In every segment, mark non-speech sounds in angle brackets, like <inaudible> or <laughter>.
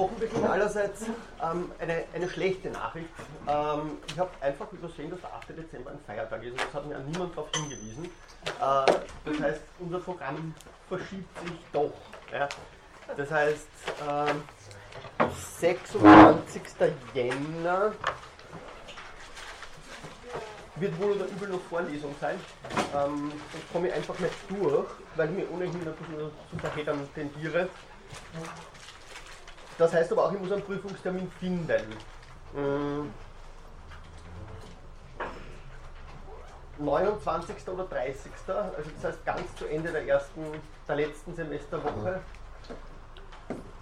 Wochenbeginn allerseits ähm, eine, eine schlechte Nachricht. Ähm, ich habe einfach übersehen, dass der 8. Dezember ein Feiertag ist das hat mir an niemand darauf hingewiesen. Äh, das heißt, unser Programm verschiebt sich doch. Ja. Das heißt, äh, 26. Jänner wird wohl oder übel noch Vorlesung sein. Ähm, sonst komme ich einfach nicht durch, weil ich mir ohnehin ein bisschen zu verheddern tendiere. Das heißt aber auch, ich muss einen Prüfungstermin finden. Hm. 29. oder 30. Also das heißt ganz zu Ende der ersten, der letzten Semesterwoche.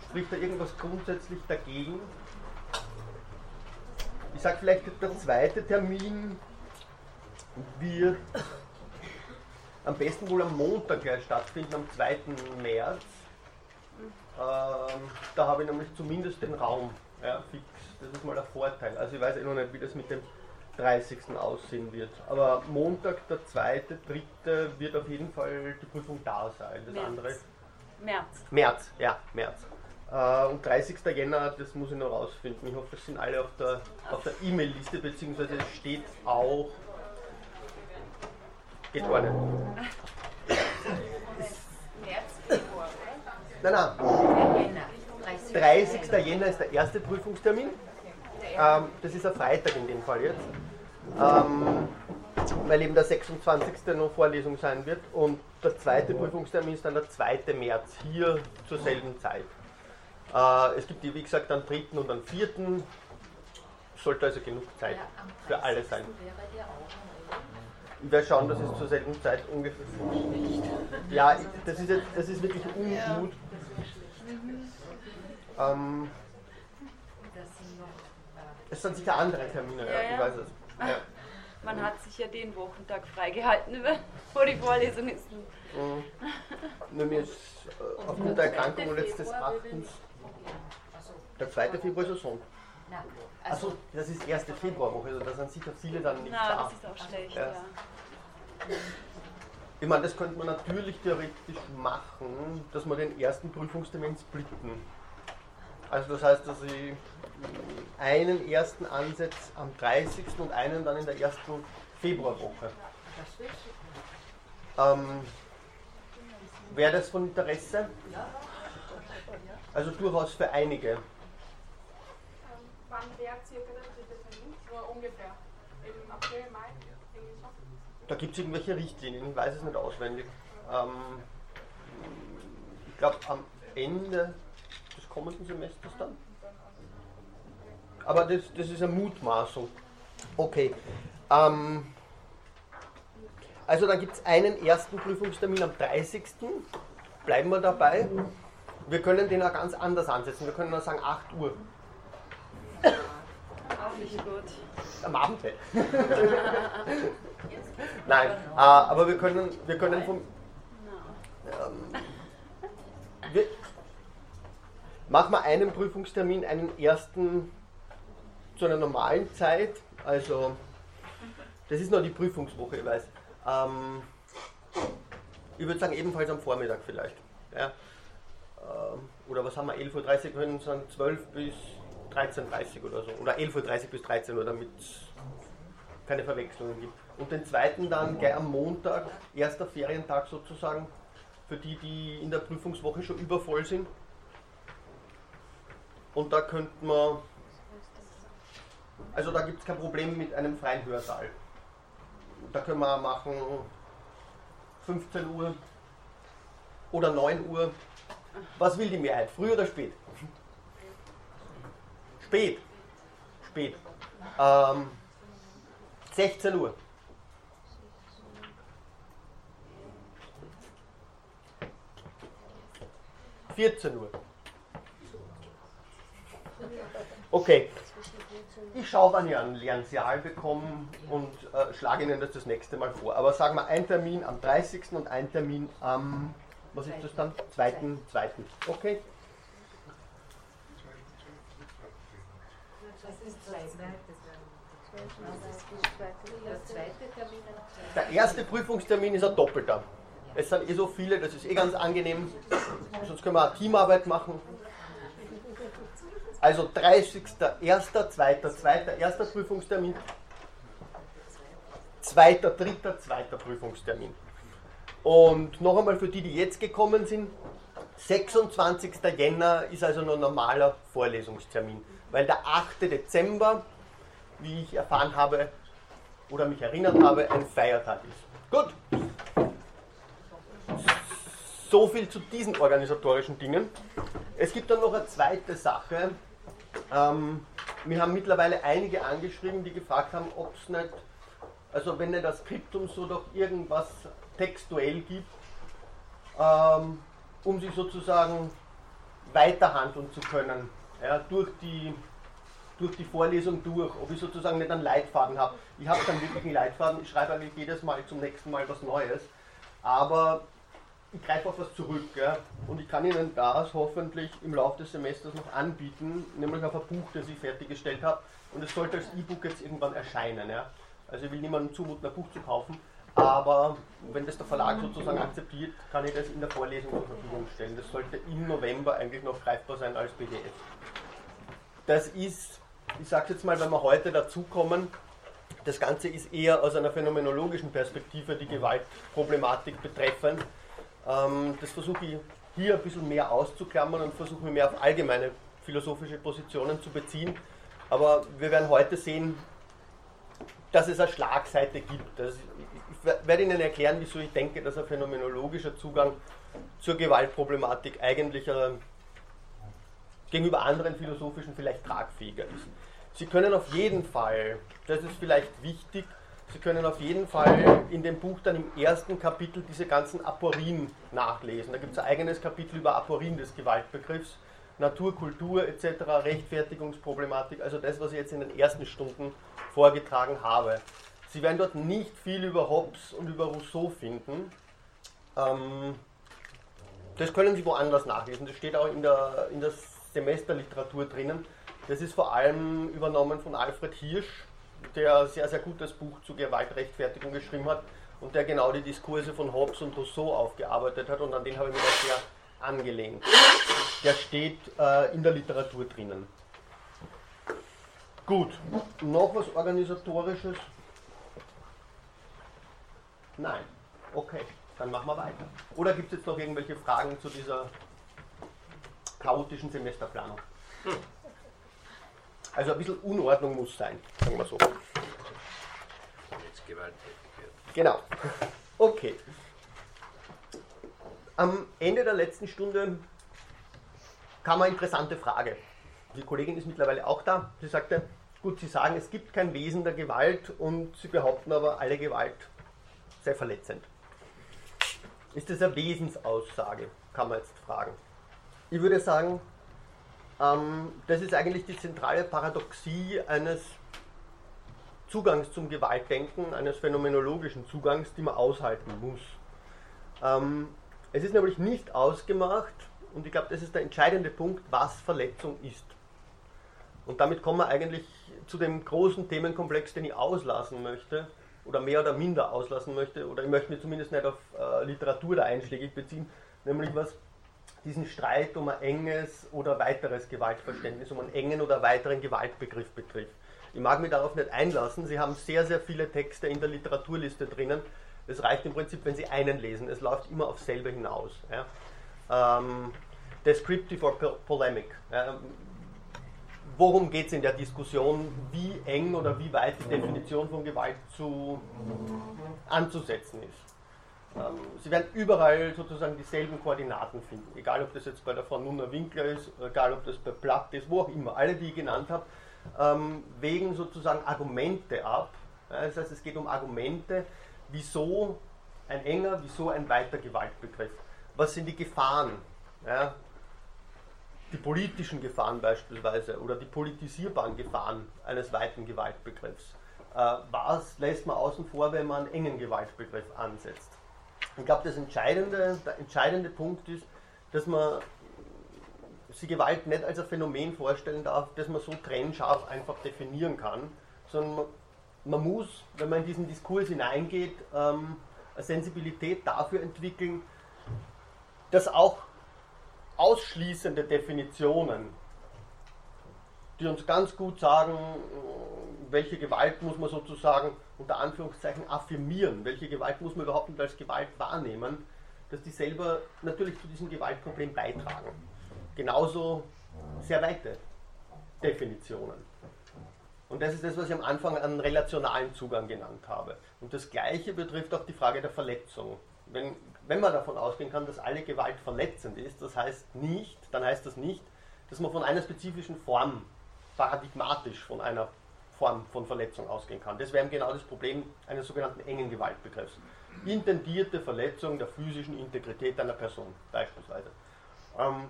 Spricht da irgendwas grundsätzlich dagegen? Ich sage vielleicht, der zweite Termin wird am besten wohl am Montag stattfinden, am 2. März. Ähm, da habe ich nämlich zumindest den Raum ja, fix. Das ist mal ein Vorteil. Also ich weiß eh noch nicht, wie das mit dem 30. aussehen wird. Aber Montag, der 2., 3. wird auf jeden Fall die Prüfung da sein. Das März. andere. März. März, ja, März. Äh, und 30. Jänner, das muss ich noch rausfinden. Ich hoffe, es sind alle auf der auf der E-Mail-Liste, beziehungsweise es steht auch. Geht gar nicht. Nein, nein. oder? Jänner. 30. Jänner ist der erste Prüfungstermin. Ähm, das ist ein Freitag in dem Fall jetzt. Ähm, weil eben der 26. noch Vorlesung sein wird. Und der zweite Prüfungstermin ist dann der 2. März, hier zur selben Zeit. Äh, es gibt, wie gesagt, einen 3. und einen 4. Sollte also genug Zeit für alle sein. Ich werde schauen, dass es zur selben Zeit ungefähr. Ja, das ist, jetzt, das ist wirklich Unmut. Ähm, es sind sicher andere Termine, ja, Ja, ich ja. weiß es. Ja. <laughs> Man hat sich ja den Wochentag freigehalten, <laughs> wo die Vorlesung ist. Mhm. Nur mir ist äh, aufgrund der Erkrankung letztes Erachtens der 2. Februar ist ein Sonntag. Achso, das ist erste Februarwoche, also da sind sicher viele dann nicht Na, da. das ist auch schlecht, Ja. ja. Ich meine, das könnte man natürlich theoretisch machen, dass wir den ersten Prüfungstermin splitten. Also das heißt, dass ich einen ersten ansetze am 30. und einen dann in der ersten Februarwoche. Ähm, Wäre das von Interesse? Also durchaus für einige. Wann wäre circa der dritte Termin? Nur ungefähr. Da gibt es irgendwelche Richtlinien, ich weiß es nicht auswendig. Ähm, ich glaube am Ende des kommenden Semesters dann. Aber das, das ist eine Mutmaßung. Okay. Ähm, also dann gibt es einen ersten Prüfungstermin am 30. Bleiben wir dabei. Wir können den auch ganz anders ansetzen. Wir können auch sagen 8 Uhr Auch nicht gut. am Abend. halt. <laughs> Nein, äh, aber wir können, wir können vom. Ähm, wir, machen wir einen Prüfungstermin, einen ersten zu einer normalen Zeit. Also, das ist noch die Prüfungswoche, ich weiß. Ähm, ich würde sagen, ebenfalls am Vormittag vielleicht. Ja. Ähm, oder was haben wir? 11.30 Uhr können dann 12 bis 13.30 Uhr oder so. Oder 11.30 Uhr bis 13 Uhr, damit es keine Verwechslungen gibt. Und den zweiten dann gleich am Montag, erster Ferientag sozusagen, für die, die in der Prüfungswoche schon übervoll sind. Und da könnten wir, also da gibt es kein Problem mit einem freien Hörsaal. Da können wir machen 15 Uhr oder 9 Uhr. Was will die Mehrheit? Früh oder spät? Spät. Spät. Ähm, 16 Uhr. Vierzehn Uhr. Okay. Ich schaue, wann ich einen leeren Saal bekomme und äh, schlage Ihnen das das nächste Mal vor. Aber sagen wir ein Termin am 30. und ein Termin am, was ist das dann? 2. 2. Okay? das ist zwei, ne? Der zweite Termin. Der erste Prüfungstermin ist ein doppelter. Es sind eh so viele, das ist eh ganz angenehm. Sonst können wir auch Teamarbeit machen. Also 30.01., 2., 2., erster Prüfungstermin, 2., 3., 2. Prüfungstermin. Und noch einmal für die, die jetzt gekommen sind, 26. Jänner ist also noch ein normaler Vorlesungstermin, weil der 8. Dezember, wie ich erfahren habe oder mich erinnert habe, ein Feiertag ist. Gut. So viel zu diesen organisatorischen Dingen. Es gibt dann noch eine zweite Sache. Ähm, mir haben mittlerweile einige angeschrieben, die gefragt haben, ob es nicht, also wenn nicht das Skriptum so doch irgendwas textuell gibt, ähm, um sich sozusagen weiterhandeln zu können, ja, durch, die, durch die Vorlesung durch, ob ich sozusagen nicht einen Leitfaden habe. Ich habe dann wirklich einen Leitfaden, ich schreibe eigentlich jedes Mal zum nächsten Mal was Neues, aber ich greife auf was zurück ja, und ich kann Ihnen das hoffentlich im Laufe des Semesters noch anbieten, nämlich auf ein Buch, das ich fertiggestellt habe und es sollte als E-Book jetzt irgendwann erscheinen. Ja. Also ich will niemandem zumuten, ein Buch zu kaufen, aber wenn das der Verlag sozusagen akzeptiert, kann ich das in der Vorlesung zur Verfügung stellen. Das sollte im November eigentlich noch greifbar sein als PDF. Das ist, ich sage jetzt mal, wenn wir heute dazukommen, das Ganze ist eher aus einer phänomenologischen Perspektive die Gewaltproblematik betreffend. Ähm, das versuche ich hier ein bisschen mehr auszuklammern und versuche mich mehr auf allgemeine philosophische Positionen zu beziehen. Aber wir werden heute sehen, dass es eine Schlagseite gibt. Das, werde Ihnen erklären, wieso ich denke, dass ein phänomenologischer Zugang zur Gewaltproblematik eigentlich äh, gegenüber anderen philosophischen vielleicht tragfähiger ist. Sie können auf jeden Fall, das ist vielleicht wichtig, Sie können auf jeden Fall in dem Buch dann im ersten Kapitel diese ganzen Aporien nachlesen. Da gibt es ein eigenes Kapitel über Aporien des Gewaltbegriffs, Natur, Kultur etc., Rechtfertigungsproblematik, also das, was ich jetzt in den ersten Stunden vorgetragen habe. Sie werden dort nicht viel über Hobbes und über Rousseau finden. Ähm, das können Sie woanders nachlesen. Das steht auch in der, in der Semesterliteratur drinnen. Das ist vor allem übernommen von Alfred Hirsch, der sehr, sehr gutes Buch zur Gewaltrechtfertigung geschrieben hat und der genau die Diskurse von Hobbes und Rousseau aufgearbeitet hat und an den habe ich mich auch sehr angelehnt. Der steht äh, in der Literatur drinnen. Gut, noch was Organisatorisches? Nein. Okay, dann machen wir weiter. Oder gibt es jetzt noch irgendwelche Fragen zu dieser chaotischen Semesterplanung? Hm. Also ein bisschen Unordnung muss sein, sagen wir so. Jetzt gewalttätig wird. Genau. Okay. Am Ende der letzten Stunde kam eine interessante Frage. Die Kollegin ist mittlerweile auch da. Sie sagte, gut, Sie sagen, es gibt kein Wesen der Gewalt und Sie behaupten aber, alle Gewalt sei verletzend. Ist das eine Wesensaussage, kann man jetzt fragen. Ich würde sagen, ähm, das ist eigentlich die zentrale Paradoxie eines Zugangs zum Gewaltdenken, eines phänomenologischen Zugangs, die man aushalten muss. Ähm, es ist nämlich nicht ausgemacht, und ich glaube, das ist der entscheidende Punkt, was Verletzung ist. Und damit kommen wir eigentlich zu dem großen Themenkomplex, den ich auslassen möchte, oder mehr oder minder auslassen möchte, oder ich möchte mich zumindest nicht auf äh, Literatur da einschlägig beziehen, nämlich was diesen Streit um ein enges oder weiteres Gewaltverständnis, um einen engen oder weiteren Gewaltbegriff betrifft. Ich mag mich darauf nicht einlassen. Sie haben sehr, sehr viele Texte in der Literaturliste drinnen. Es reicht im Prinzip, wenn Sie einen lesen. Es läuft immer auf selber hinaus. Ja. Ähm, descriptive or polemic. Ja. Worum geht es in der Diskussion, wie eng oder wie weit die Definition von Gewalt zu, anzusetzen ist? Ähm, Sie werden überall sozusagen dieselben Koordinaten finden, egal ob das jetzt bei der Frau Nunner Winkler ist, egal ob das bei Platt ist, wo auch immer. Alle, die ich genannt habe, ähm, wägen sozusagen Argumente ab. Das heißt, es geht um Argumente, wieso ein enger, wieso ein weiter Gewaltbegriff. Was sind die Gefahren? Ja, die politischen Gefahren beispielsweise oder die politisierbaren Gefahren eines weiten Gewaltbegriffs. Äh, was lässt man außen vor, wenn man einen engen Gewaltbegriff ansetzt? Ich glaube, das entscheidende, der entscheidende Punkt ist, dass man sich Gewalt nicht als ein Phänomen vorstellen darf, das man so trennscharf einfach definieren kann, sondern man, man muss, wenn man in diesen Diskurs hineingeht, ähm, eine Sensibilität dafür entwickeln, dass auch ausschließende Definitionen die uns ganz gut sagen, welche Gewalt muss man sozusagen unter Anführungszeichen affirmieren, welche Gewalt muss man überhaupt nicht als Gewalt wahrnehmen, dass die selber natürlich zu diesem Gewaltproblem beitragen. Genauso sehr weite Definitionen. Und das ist das, was ich am Anfang einen relationalen Zugang genannt habe. Und das Gleiche betrifft auch die Frage der Verletzung. Wenn, wenn man davon ausgehen kann, dass alle Gewalt verletzend ist, das heißt nicht, dann heißt das nicht, dass man von einer spezifischen Form paradigmatisch von einer Form von Verletzung ausgehen kann. Das wäre genau das Problem eines sogenannten engen Gewaltbegriffs. Intendierte Verletzung der physischen Integrität einer Person beispielsweise. Ähm,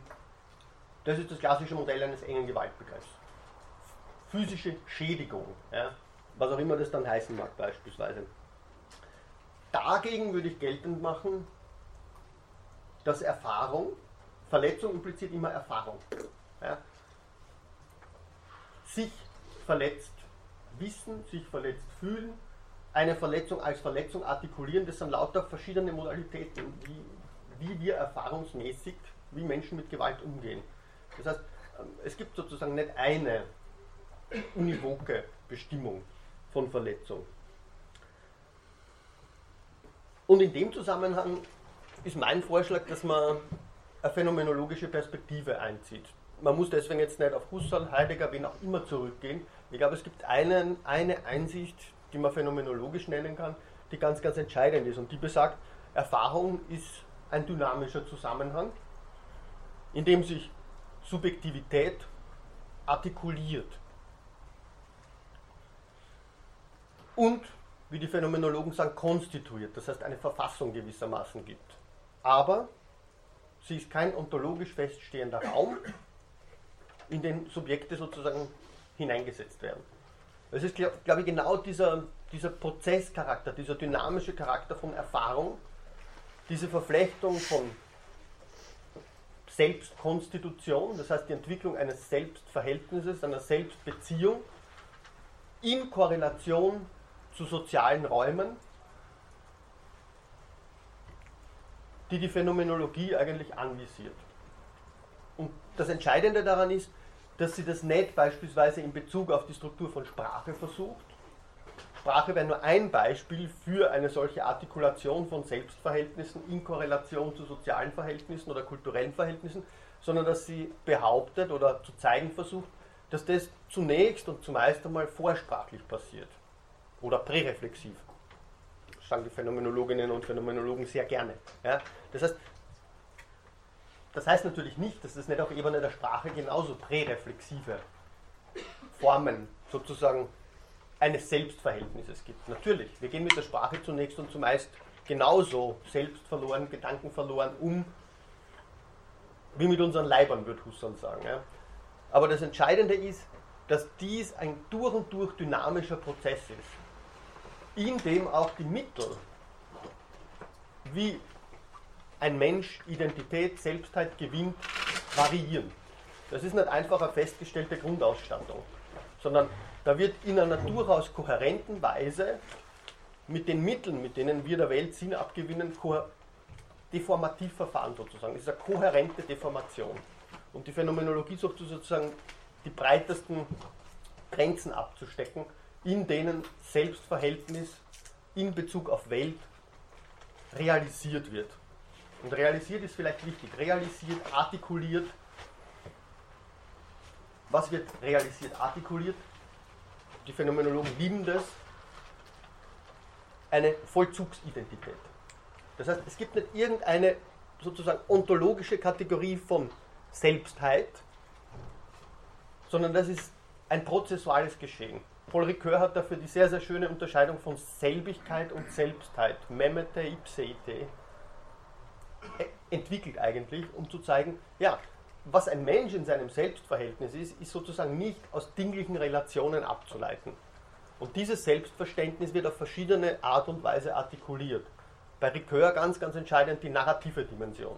das ist das klassische Modell eines engen Gewaltbegriffs. Physische Schädigung, ja, was auch immer das dann heißen mag beispielsweise. Dagegen würde ich geltend machen, dass Erfahrung, Verletzung impliziert immer Erfahrung. Ja, sich verletzt wissen, sich verletzt fühlen, eine Verletzung als Verletzung artikulieren, das sind lauter verschiedene Modalitäten, wie, wie wir erfahrungsmäßig, wie Menschen mit Gewalt umgehen. Das heißt, ähm, es gibt sozusagen nicht eine univoke Bestimmung von Verletzung. Und in dem Zusammenhang ist mein Vorschlag, dass man eine phänomenologische Perspektive einzieht. Man muss deswegen jetzt nicht auf Husserl, Heidegger, wen auch immer zurückgehen. Ich glaube, es gibt einen, eine Einsicht, die man phänomenologisch nennen kann, die ganz, ganz entscheidend ist. Und die besagt, Erfahrung ist ein dynamischer Zusammenhang, in dem sich Subjektivität artikuliert. Und, wie die Phänomenologen sagen, konstituiert, das heißt eine Verfassung gewissermaßen gibt. Aber sie ist kein ontologisch feststehender Raum, in den Subjekte sozusagen hineingesetzt werden. Es ist, glaube glaub ich, genau dieser, dieser Prozesscharakter, dieser dynamische Charakter von Erfahrung, diese Verflechtung von Selbstkonstitution, das heißt die Entwicklung eines Selbstverhältnisses, einer Selbstbeziehung in Korrelation zu sozialen Räumen, die die Phänomenologie eigentlich anvisiert. Und das Entscheidende daran ist, dass sie das nicht beispielsweise in Bezug auf die Struktur von Sprache versucht. Sprache wäre nur ein Beispiel für eine solche Artikulation von Selbstverhältnissen in Korrelation zu sozialen Verhältnissen oder kulturellen Verhältnissen, sondern dass sie behauptet oder zu zeigen versucht, dass das zunächst und zumeist einmal vorsprachlich passiert oder präreflexiv. Sagen die Phänomenologinnen und Phänomenologen sehr gerne. Ja? Das heißt, das heißt natürlich nicht, dass es nicht auf Ebene der Sprache genauso präreflexive Formen sozusagen eines Selbstverhältnisses gibt. Natürlich, wir gehen mit der Sprache zunächst und zumeist genauso selbstverloren, gedankenverloren um, wie mit unseren Leibern, würde Husserl sagen. Ja. Aber das Entscheidende ist, dass dies ein durch und durch dynamischer Prozess ist, in dem auch die Mittel, wie ein Mensch Identität, Selbstheit gewinnt, variieren. Das ist nicht einfach eine festgestellte Grundausstattung, sondern da wird in einer durchaus kohärenten Weise mit den Mitteln, mit denen wir der Welt Sinn abgewinnen, Deformativverfahren sozusagen. Das ist eine kohärente Deformation. Und die Phänomenologie sucht sozusagen die breitesten Grenzen abzustecken, in denen Selbstverhältnis in Bezug auf Welt realisiert wird. Und realisiert ist vielleicht wichtig. Realisiert, artikuliert. Was wird realisiert, artikuliert? Die Phänomenologen lieben das. Eine Vollzugsidentität. Das heißt, es gibt nicht irgendeine sozusagen ontologische Kategorie von Selbstheit, sondern das ist ein prozessuales Geschehen. Paul Ricoeur hat dafür die sehr, sehr schöne Unterscheidung von Selbigkeit und Selbstheit, memete ipseite, entwickelt eigentlich, um zu zeigen, ja, was ein Mensch in seinem Selbstverhältnis ist, ist sozusagen nicht aus dinglichen Relationen abzuleiten. Und dieses Selbstverständnis wird auf verschiedene Art und Weise artikuliert. Bei Ricoeur ganz, ganz entscheidend die narrative Dimension.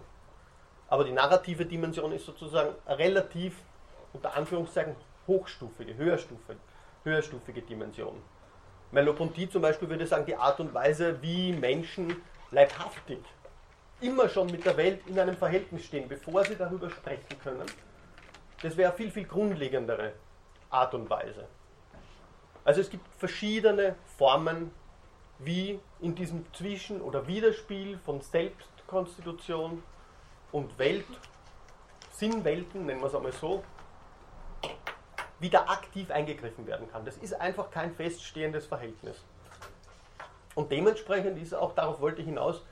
Aber die narrative Dimension ist sozusagen relativ, unter Anführungszeichen, hochstufige, höherstufige, höherstufige Dimension. Merleau-Ponty zum Beispiel würde sagen, die Art und Weise, wie Menschen leibhaftig immer schon mit der Welt in einem Verhältnis stehen, bevor sie darüber sprechen können. Das wäre eine viel, viel grundlegendere Art und Weise. Also es gibt verschiedene Formen, wie in diesem Zwischen- oder Widerspiel von Selbstkonstitution und Welt, Sinnwelten, nennen wir es einmal so, wieder aktiv eingegriffen werden kann. Das ist einfach kein feststehendes Verhältnis. Und dementsprechend ist auch, darauf wollte ich hinaus,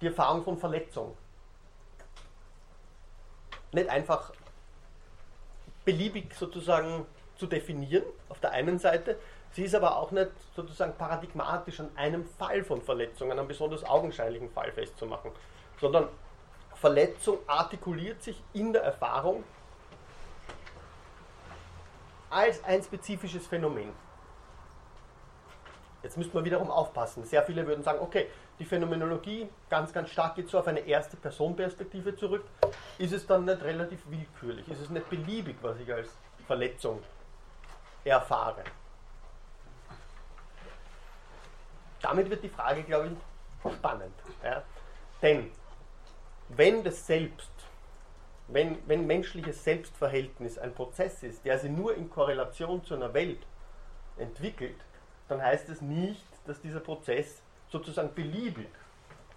die Erfahrung von Verletzung. Nicht einfach beliebig sozusagen zu definieren, auf der einen Seite. Sie ist aber auch nicht sozusagen paradigmatisch an einem Fall von Verletzung, an einem besonders augenscheinlichen Fall festzumachen, sondern Verletzung artikuliert sich in der Erfahrung als ein spezifisches Phänomen. Jetzt müsste man wiederum aufpassen. Sehr viele würden sagen, okay, die Phänomenologie ganz, ganz stark geht so auf eine erste Personperspektive zurück. Ist es dann nicht relativ willkürlich? Ist es nicht beliebig, was ich als Verletzung erfahre? Damit wird die Frage, glaube ich, spannend. Ja? Denn wenn das Selbst, wenn, wenn menschliches Selbstverhältnis ein Prozess ist, der sich nur in Korrelation zu einer Welt entwickelt, dann heißt es nicht, dass dieser Prozess sozusagen beliebig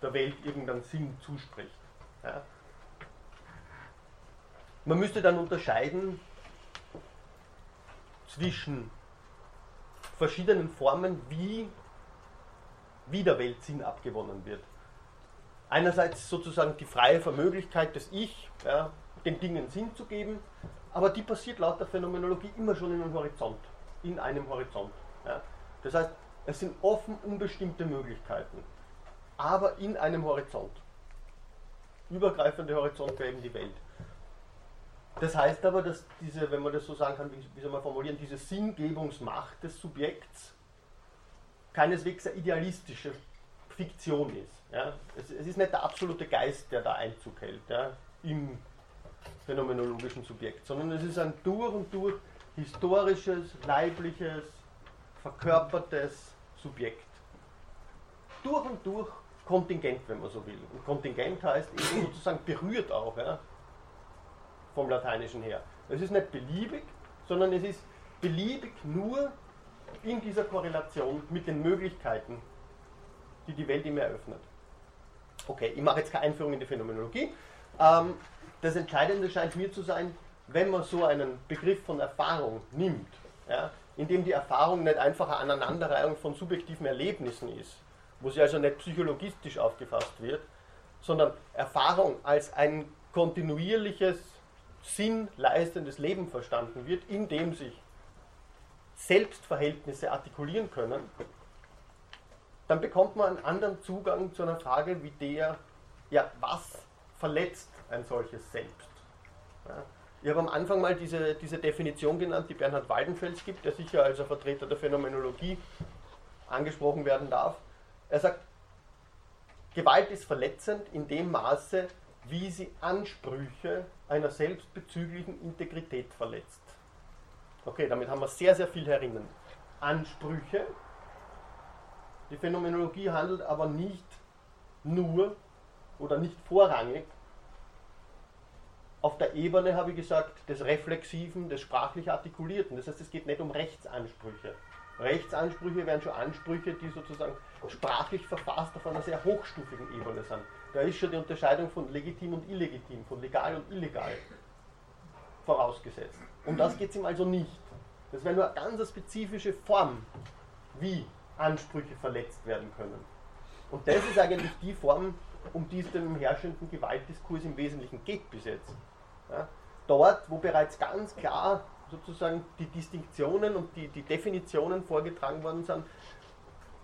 der Welt irgendeinen Sinn zuspricht. Ja. Man müsste dann unterscheiden zwischen verschiedenen Formen, wie, wie der Welt Sinn abgewonnen wird. Einerseits sozusagen die freie Vermöglichkeit des Ich, ja, den Dingen Sinn zu geben, aber die passiert laut der Phänomenologie immer schon in einem Horizont, in einem Horizont. Ja. Das heißt, es sind offen unbestimmte Möglichkeiten, aber in einem Horizont. Übergreifende Horizont wäre eben die Welt. Das heißt aber, dass diese, wenn man das so sagen kann, wie, wie soll man formulieren, diese Sinngebungsmacht des Subjekts keineswegs eine idealistische Fiktion ist. Ja? Es, es, ist nicht der absolute Geist, der da Einzug hält ja? im phänomenologischen Subjekt, sondern es ist ein durch und durch historisches, leibliches, verkörpertes Subjekt. Durch und durch Kontingent, wenn man so will. Und Kontingent heißt eben sozusagen berührt auch, ja, vom Lateinischen her. Es ist nicht beliebig, sondern es ist beliebig nur in dieser Korrelation mit den Möglichkeiten, die die Welt ihm eröffnet. Okay, ich mache jetzt keine Einführung in die Phänomenologie. Ähm, das Entscheidende scheint mir zu sein, wenn man so einen Begriff von Erfahrung nimmt, ja, in dem die Erfahrung nicht einfach eine Aneinanderreihung von subjektiven Erlebnissen ist, wo sie also nicht psychologistisch aufgefasst wird, sondern Erfahrung als ein kontinuierliches, sinnleistendes Leben verstanden wird, in dem sich Selbstverhältnisse artikulieren können, dann bekommt man einen anderen Zugang zu einer Frage wie der, ja, was verletzt ein solches Selbst? Ja, ich habe am Anfang mal diese, diese Definition genannt, die Bernhard Waldenfels gibt, der sicher als Vertreter der Phänomenologie angesprochen werden darf. Er sagt, Gewalt ist verletzend in dem Maße, wie sie Ansprüche einer selbstbezüglichen Integrität verletzt. Okay, damit haben wir sehr, sehr viel herinnen. Ansprüche. Die Phänomenologie handelt aber nicht nur oder nicht vorrangig auf der Ebene, habe ich gesagt, des Reflexiven, des sprachlich Artikulierten. Das heißt, es geht nicht um Rechtsansprüche. Rechtsansprüche wären schon Ansprüche, die sozusagen sprachlich verfasst auf einer sehr hochstufigen Ebene sind. Da ist schon die Unterscheidung von legitim und illegitim, von legal und illegal vorausgesetzt. Um das geht es ihm also nicht. Das wäre nur eine ganz spezifische Form, wie Ansprüche verletzt werden können. Und das ist eigentlich die Form, um die es dem herrschenden Gewaltdiskurs im Wesentlichen geht bis jetzt. Ja, dort, wo bereits ganz klar sozusagen die Distinktionen und die, die Definitionen vorgetragen worden sind,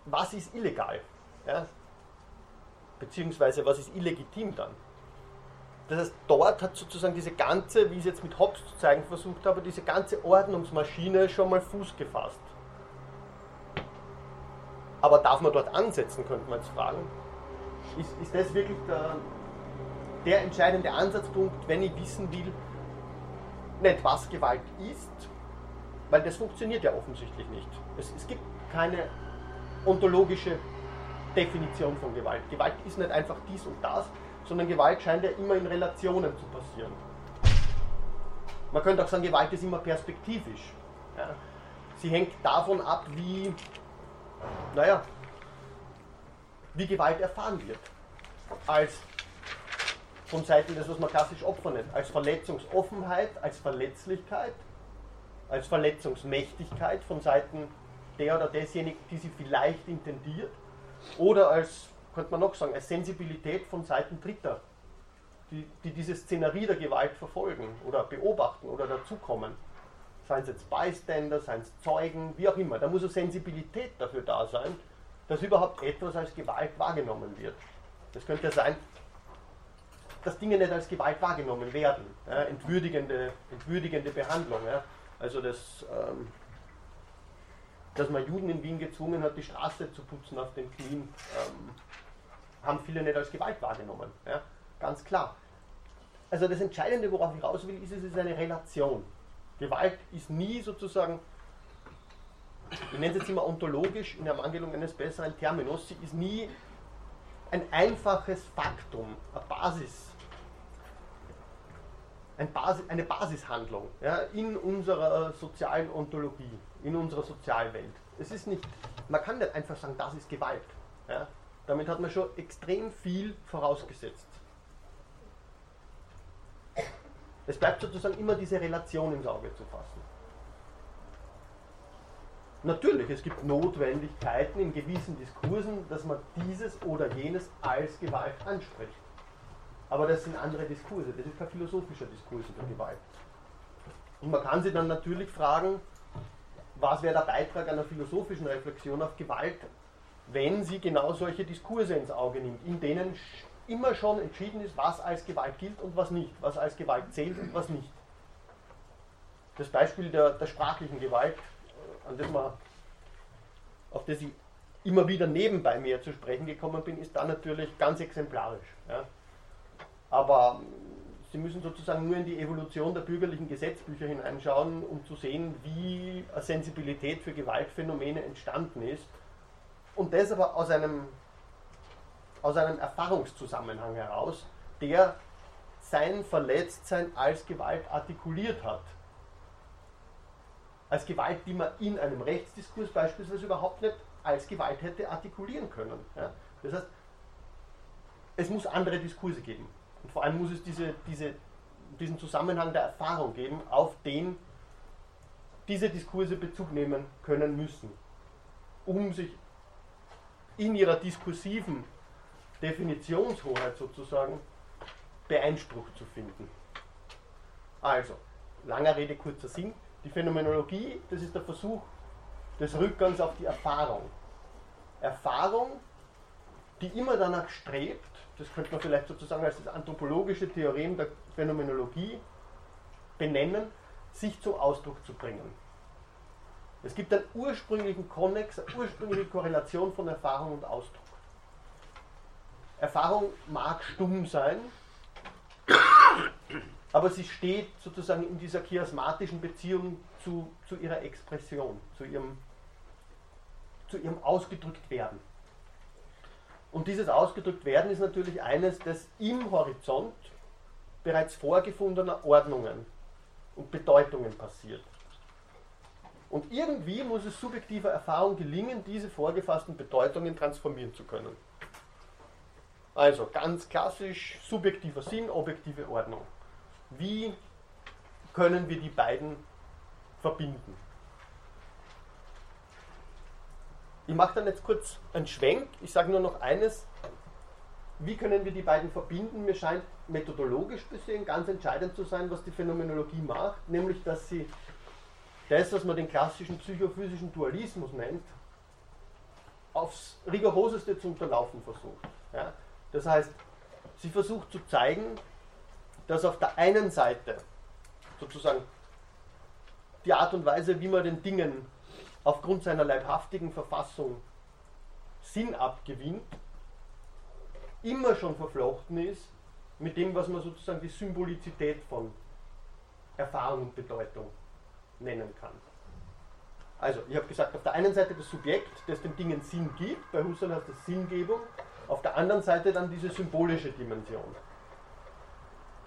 was ist illegal, ja, beziehungsweise was ist illegitim dann. Das heißt, dort hat sozusagen diese ganze, wie ich es jetzt mit Hobbes zu zeigen versucht habe, diese ganze Ordnungsmaschine schon mal Fuß gefasst. Aber darf man dort ansetzen, könnte man jetzt fragen. Ist, ist das wirklich der, der entscheidende Ansatzpunkt, wenn ich wissen will, nicht was Gewalt ist, weil das funktioniert ja offensichtlich nicht. Es, es gibt keine ontologische Definition von Gewalt. Gewalt ist nicht einfach dies und das, sondern Gewalt scheint ja immer in Relationen zu passieren. Man könnte auch sagen, Gewalt ist immer perspektivisch. Ja. Sie hängt davon ab, wie, naja, wie Gewalt erfahren wird. Als von Seiten des, was man klassisch Opfer nennt, als Verletzungsoffenheit, als Verletzlichkeit, als Verletzungsmächtigkeit von Seiten der oder desjenigen, die sie vielleicht intendiert, oder als, könnte man noch sagen, als Sensibilität von Seiten Dritter, die, die diese Szenerie der Gewalt verfolgen oder beobachten oder dazukommen. Seien es jetzt Bystander, seien es Zeugen, wie auch immer. Da muss eine Sensibilität dafür da sein, dass überhaupt etwas als Gewalt wahrgenommen wird. Das könnte ja sein, dass Dinge nicht als Gewalt wahrgenommen werden. Ja, entwürdigende, entwürdigende Behandlung. Ja. Also das, ähm, dass man Juden in Wien gezwungen hat, die Straße zu putzen auf den Knien, ähm, haben viele nicht als Gewalt wahrgenommen. Ja. Ganz klar. Also das Entscheidende, worauf ich raus will, ist, es ist eine Relation. Gewalt ist nie sozusagen, ich nenne es jetzt immer ontologisch, in Ermangelung eines besseren Terminus, sie ist nie ein einfaches Faktum, eine Basis, ein Basis eine Basishandlung ja, in unserer sozialen Ontologie, in unserer Sozialwelt. Es ist nicht, man kann nicht einfach sagen, das ist Gewalt. Ja. Damit hat man schon extrem viel vorausgesetzt. Es bleibt sozusagen immer diese Relation ins Auge zu fassen. Natürlich, es gibt Notwendigkeiten in gewissen Diskursen, dass man dieses oder jenes als Gewalt anspricht. Aber das sind andere Diskurse, das ist kein philosophischer Diskurs über Gewalt. Und man kann sich dann natürlich fragen, was wäre der Beitrag einer philosophischen Reflexion auf Gewalt, wenn sie genau solche Diskurse ins Auge nimmt, in denen immer schon entschieden ist, was als Gewalt gilt und was nicht, was als Gewalt zählt und was nicht. Das Beispiel der, der sprachlichen Gewalt, äh, an das man, auf das ich immer wieder nebenbei mehr zu sprechen gekommen bin, ist da natürlich ganz exemplarisch. Ja. Aber Sie müssen sozusagen nur in die Evolution der bürgerlichen Gesetzbücher hineinschauen, um zu sehen, wie eine Sensibilität für Gewaltphänomene entstanden ist. Und das aber aus einem aus einem Erfahrungszusammenhang heraus, der sein Verletztsein als Gewalt artikuliert hat. Als Gewalt, die man in einem Rechtsdiskurs beispielsweise überhaupt nicht als Gewalt hätte artikulieren können. Ja? Das heißt, es muss andere Diskurse geben. Und vor allem muss es diese, diese, diesen Zusammenhang der Erfahrung geben, auf den diese Diskurse Bezug nehmen können müssen, um sich in ihrer diskursiven Definitionshoheit sozusagen beeinsprucht zu finden. Also, langer Rede, kurzer Sinn. Die Phänomenologie, das ist der Versuch des Rückgangs auf die Erfahrung. Erfahrung, die immer danach strebt, das könnte man vielleicht sozusagen als das anthropologische Theorem der Phänomenologie benennen, sich zum Ausdruck zu bringen. Es gibt einen ursprünglichen Konnex, eine ursprüngliche Korrelation von Erfahrung und Ausdruck. Erfahrung mag stumm sein, aber sie steht sozusagen in dieser chiasmatischen Beziehung zu, zu ihrer Expression, zu ihrem, zu ihrem Ausgedrücktwerden. Und dieses Ausgedrücktwerden ist natürlich eines, das im Horizont bereits vorgefundener Ordnungen und Bedeutungen passiert. Und irgendwie muss es subjektiver Erfahrung gelingen, diese vorgefassten Bedeutungen transformieren zu können. Also ganz klassisch subjektiver Sinn, objektive Ordnung. Wie können wir die beiden verbinden? Ich mache dann jetzt kurz einen Schwenk. Ich sage nur noch eines. Wie können wir die beiden verbinden? Mir scheint methodologisch gesehen ganz entscheidend zu sein, was die Phänomenologie macht, nämlich dass sie das, was man den klassischen psychophysischen Dualismus nennt, aufs rigoroseste zu unterlaufen versucht. Ja? Das heißt, sie versucht zu zeigen, dass auf der einen Seite sozusagen die Art und Weise, wie man den Dingen aufgrund seiner leibhaftigen Verfassung Sinn abgewinnt, immer schon verflochten ist mit dem, was man sozusagen die Symbolizität von Erfahrung und Bedeutung nennen kann. Also, ich habe gesagt, auf der einen Seite das Subjekt, das den Dingen Sinn gibt, bei Husserl heißt das Sinngebung, auf der anderen Seite dann diese symbolische Dimension.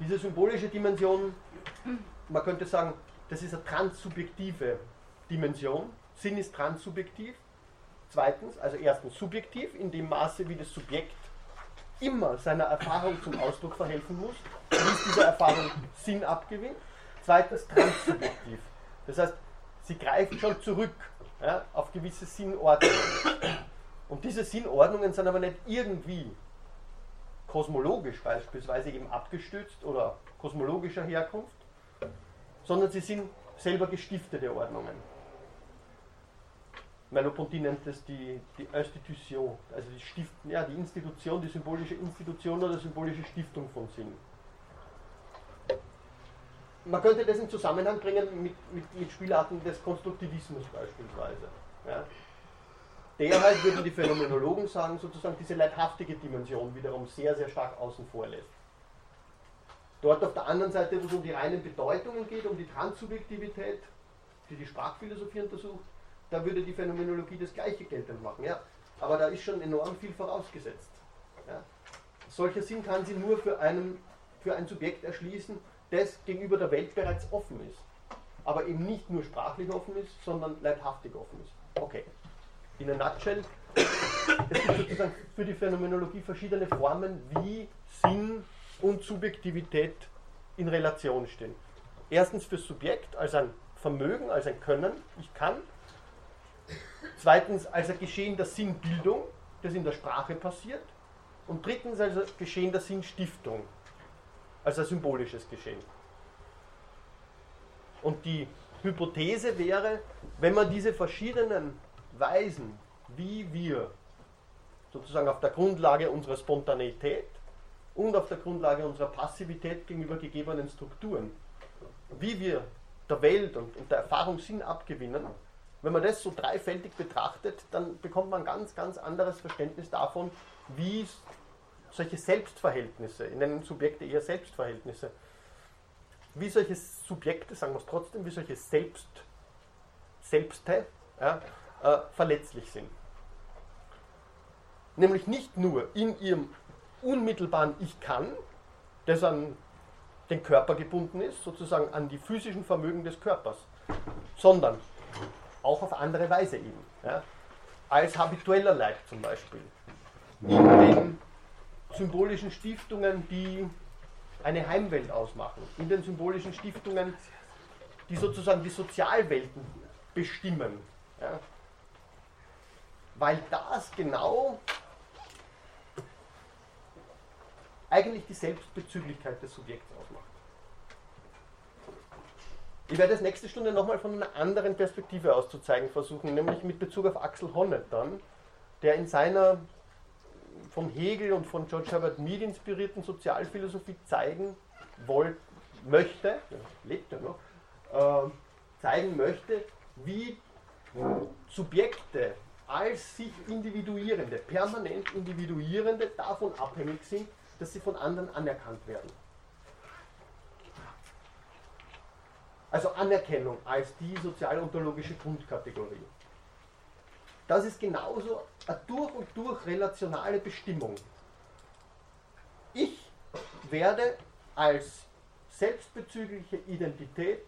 Diese symbolische Dimension, man könnte sagen, das ist eine transsubjektive Dimension. Sinn ist transsubjektiv. Zweitens, also erstens subjektiv, in dem Maße, wie das Subjekt immer seiner Erfahrung zum Ausdruck verhelfen muss, wie es dieser Erfahrung Sinn abgewinnt. Zweitens, transsubjektiv. Das heißt, sie greift schon zurück ja, auf gewisse Sinnordnungen. Und diese Sinnordnungen sind aber nicht irgendwie kosmologisch beispielsweise eben abgestützt oder kosmologischer Herkunft, sondern sie sind selber gestiftete Ordnungen. Merleau-Ponty nennt das die, die Institution, also die, Stift, ja, die Institution, die symbolische Institution oder symbolische Stiftung von Sinn. Man könnte das in Zusammenhang bringen mit, mit, mit Spielarten des Konstruktivismus beispielsweise. Ja. Der halt, würden die Phänomenologen sagen, sozusagen diese leibhaftige Dimension wiederum sehr, sehr stark außen vor lässt. Dort auf der anderen Seite, wo es um die reinen Bedeutungen geht, um die Transsubjektivität, die die Sprachphilosophie untersucht, da würde die Phänomenologie das gleiche geltend machen. Ja? Aber da ist schon enorm viel vorausgesetzt. Ja? Solcher Sinn kann sie nur für, einen, für ein Subjekt erschließen, das gegenüber der Welt bereits offen ist. Aber eben nicht nur sprachlich offen ist, sondern leibhaftig offen ist. Okay. In a nutshell, es gibt sozusagen für die Phänomenologie verschiedene Formen, wie Sinn und Subjektivität in Relation stehen. Erstens fürs Subjekt als ein Vermögen, als ein Können, ich kann. Zweitens als ein Geschehen der Sinnbildung, das in der Sprache passiert. Und drittens als ein Geschehen der Sinnstiftung, als ein symbolisches Geschehen. Und die Hypothese wäre, wenn man diese verschiedenen Weisen, wie wir sozusagen auf der Grundlage unserer Spontaneität und auf der Grundlage unserer Passivität gegenüber gegebenen Strukturen, wie wir der Welt und, und der Erfahrung Sinn abgewinnen, wenn man das so dreifältig betrachtet, dann bekommt man ein ganz, ganz anderes Verständnis davon, wie solche Selbstverhältnisse, in einem Subjekte eher Selbstverhältnisse, wie solche Subjekte, sagen wir es trotzdem, wie solche Selbst, Selbste ja, äh, verletzlich sind. Nämlich nicht nur in ihrem unmittelbaren Ich kann, das an den Körper gebunden ist, sozusagen an die physischen Vermögen des Körpers, sondern auch auf andere Weise eben. Ja? Als habitueller Leib zum Beispiel. In den symbolischen Stiftungen, die eine Heimwelt ausmachen. In den symbolischen Stiftungen, die sozusagen die Sozialwelten bestimmen. Ja? Weil das genau eigentlich die Selbstbezüglichkeit des Subjekts ausmacht. Ich werde das nächste Stunde nochmal von einer anderen Perspektive aus zu zeigen versuchen, nämlich mit Bezug auf Axel Honneth dann, der in seiner von Hegel und von George Herbert Mead inspirierten Sozialphilosophie zeigen wollt, möchte, lebt ja noch, äh, zeigen möchte, wie Subjekte als sich individuierende, permanent individuierende davon abhängig sind, dass sie von anderen anerkannt werden. Also Anerkennung als die sozialontologische Grundkategorie. Das ist genauso eine durch und durch relationale Bestimmung. Ich werde als selbstbezügliche Identität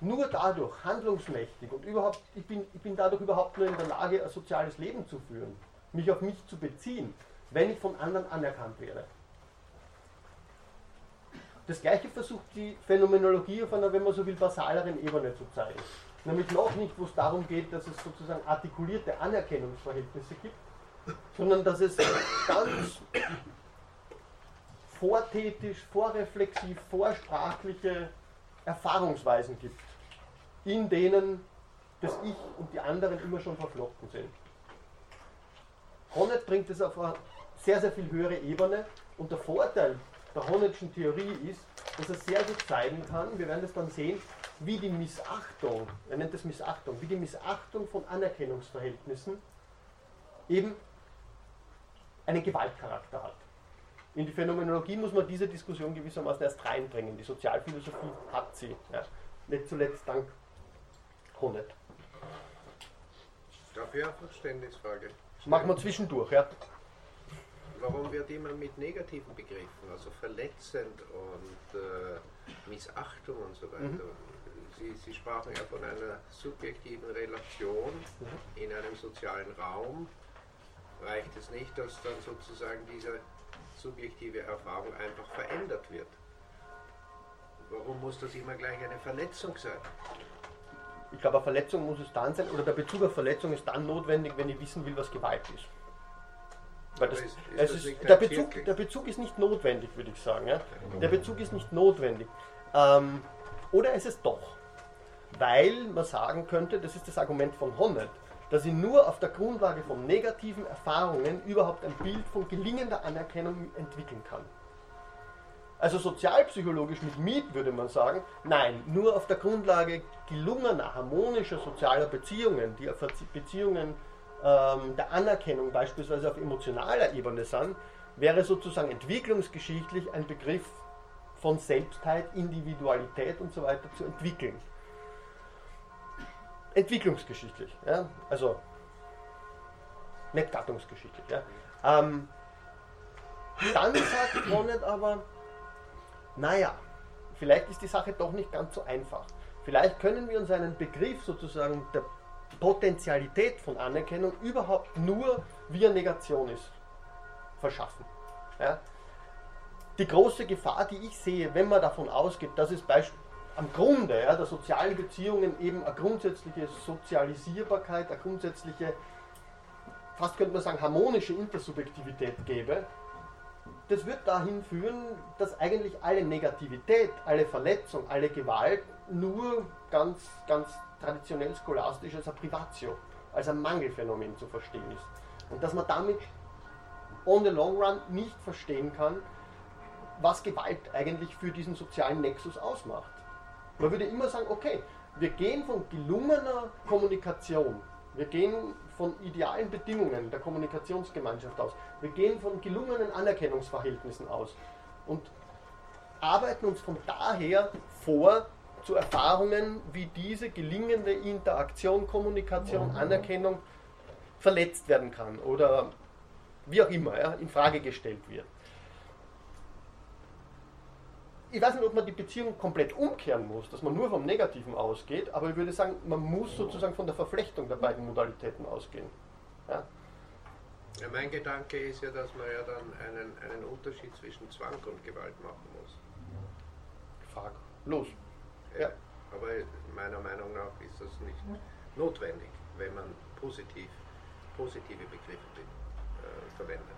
nur dadurch handlungsmächtig und überhaupt, ich bin, ich bin dadurch überhaupt nur in der Lage, ein soziales Leben zu führen, mich auf mich zu beziehen, wenn ich von anderen anerkannt werde. Das gleiche versucht die Phänomenologie auf einer, wenn man so will, basaleren Ebene zu zeigen. Nämlich noch nicht, wo es darum geht, dass es sozusagen artikulierte Anerkennungsverhältnisse gibt, sondern dass es ganz vortätisch, vorreflexiv, vorsprachliche Erfahrungsweisen gibt, in denen das Ich und die anderen immer schon verflochten sind. Honneth bringt es auf eine sehr, sehr viel höhere Ebene und der Vorteil der Honnethschen Theorie ist, dass er sehr gut zeigen kann, wir werden das dann sehen, wie die Missachtung, er nennt das Missachtung, wie die Missachtung von Anerkennungsverhältnissen eben einen Gewaltcharakter hat. In die Phänomenologie muss man diese Diskussion gewissermaßen erst reinbringen. Die Sozialphilosophie hat sie. Ja. Nicht zuletzt dank Honneth. Darf ich eine Verständnisfrage? Machen wir zwischendurch, ja. Warum wird immer mit negativen Begriffen, also verletzend und äh, Missachtung und so weiter, Mhm. Sie, Sie sprachen ja von einer subjektiven Relation in einem sozialen Raum. Reicht es nicht, dass dann sozusagen diese subjektive Erfahrung einfach verändert wird? Warum muss das immer gleich eine Verletzung sein? Ich glaube, eine Verletzung muss es dann sein, oder der Bezug auf Verletzung ist dann notwendig, wenn ich wissen will, was Gewalt ist. Weil das, ist- ist es das ist, der, Bezug, der Bezug ist nicht notwendig, würde ich sagen. Ja? Der Bezug ist nicht notwendig. Ähm, oder ist es doch? Weil man sagen könnte, das ist das Argument von Honneth, dass ich nur auf der Grundlage von negativen Erfahrungen überhaupt ein Bild von gelingender Anerkennung entwickeln kann. Also sozialpsychologisch mit Miet würde man sagen, nein, nur auf der Grundlage gelungener, harmonischer sozialer Beziehungen, die auf Beziehungen ähm, der Anerkennung beispielsweise auf emotionaler Ebene sind, wäre sozusagen entwicklungsgeschichtlich ein Begriff von Selbstheit, Individualität und so weiter zu entwickeln. Entwicklungsgeschichtlich, ja? also nicht gattungsgeschichtlich. Ja? Ähm, dann sagt <coughs> Bonnet aber, naja, vielleicht ist die Sache doch nicht ganz so einfach. Vielleicht können wir uns einen Begriff sozusagen der Potentialität von Anerkennung überhaupt nur via Negation ist verschaffen. Ja? Die große Gefahr, die ich sehe, wenn man davon ausgeht, dass es beisp- am Grunde ja, der sozialen Beziehungen eben eine grundsätzliche Sozialisierbarkeit, eine grundsätzliche, fast könnte man sagen, harmonische Intersubjektivität gäbe, das wird dahin führen, dass eigentlich alle Negativität, alle Verletzung, alle Gewalt nur ganz, ganz traditionell scholastisch als ein Privatio, als ein Mangelphänomen zu verstehen ist. Und dass man damit on the long run nicht verstehen kann, was Gewalt eigentlich für diesen sozialen Nexus ausmacht. Man würde immer sagen, okay, wir gehen von gelungener Kommunikation, wir gehen von idealen Bedingungen der Kommunikationsgemeinschaft aus, wir gehen von gelungenen Anerkennungsverhältnissen aus und arbeiten uns von daher vor zu Erfahrungen, wie diese gelingende Interaktion, Kommunikation, Anerkennung verletzt werden kann oder wie auch immer ja, in Frage gestellt wird. Ich weiß nicht, ob man die Beziehung komplett umkehren muss, dass man nur vom Negativen ausgeht, aber ich würde sagen, man muss sozusagen von der Verflechtung der beiden Modalitäten ausgehen. Ja? Ja, mein Gedanke ist ja, dass man ja dann einen, einen Unterschied zwischen Zwang und Gewalt machen muss. Frag. Los. Ja. Aber meiner Meinung nach ist das nicht notwendig, wenn man positiv, positive Begriffe äh, verwendet.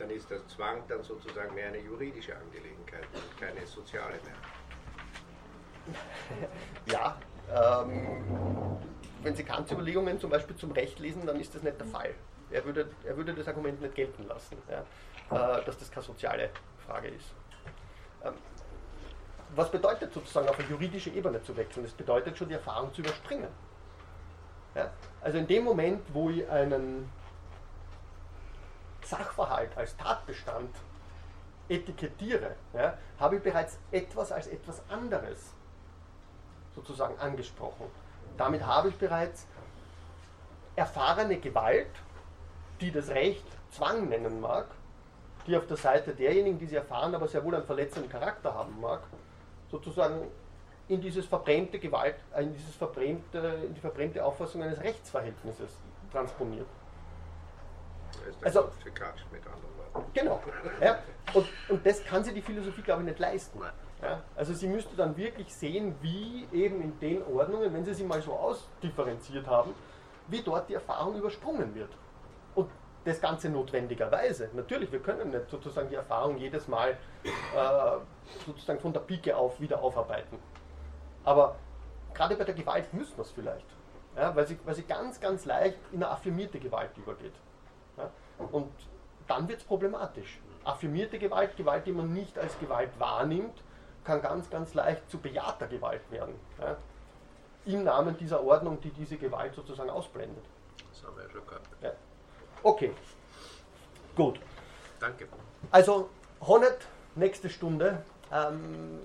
Dann ist der Zwang dann sozusagen mehr eine juridische Angelegenheit und keine soziale mehr. <laughs> Ja, ähm, wenn Sie Kants Überlegungen zum Beispiel zum Recht lesen, dann ist das nicht der Fall. Er würde, er würde das Argument nicht gelten lassen, ja, äh, dass das keine soziale Frage ist. Ähm, was bedeutet sozusagen auf eine juridische Ebene zu wechseln? Das bedeutet schon die Erfahrung zu überspringen. Ja? Also in dem Moment, wo ich einen Sachverhalt als Tatbestand etikettiere, ja, habe ich bereits etwas als etwas anderes sozusagen angesprochen. Damit habe ich bereits erfahrene Gewalt, die das Recht Zwang nennen mag, die auf der Seite derjenigen, die sie erfahren, aber sehr wohl einen verletzenden Charakter haben mag, sozusagen in dieses verbrämte Gewalt, in dieses verbrämte, in die verbrämte Auffassung eines Rechtsverhältnisses transponiert. Ist Also- Fekatsch mit anderen Worten. Genau. Ja. Und, und das kann sich die Philosophie, glaube ich, nicht leisten. Ja. Also sie müsste dann wirklich sehen, wie eben in den Ordnungen, wenn sie sie mal so ausdifferenziert haben, wie dort die Erfahrung übersprungen wird. Und das Ganze notwendigerweise. Natürlich, wir können nicht sozusagen die Erfahrung jedes Mal äh, sozusagen von der Pike auf wieder aufarbeiten. Aber gerade bei der Gewalt müssen wir es vielleicht. Ja, weil, sie, weil sie ganz, ganz leicht in eine affirmierte Gewalt übergeht. Und dann wird es problematisch. Affirmierte Gewalt, Gewalt, die man nicht als Gewalt wahrnimmt, kann ganz, ganz leicht zu bejahter Gewalt werden. Ja? Im Namen dieser Ordnung, die diese Gewalt sozusagen ausblendet. Das haben wir ja schon gehabt. Ja. Okay, gut. Danke. Also Honnet, nächste Stunde, ähm,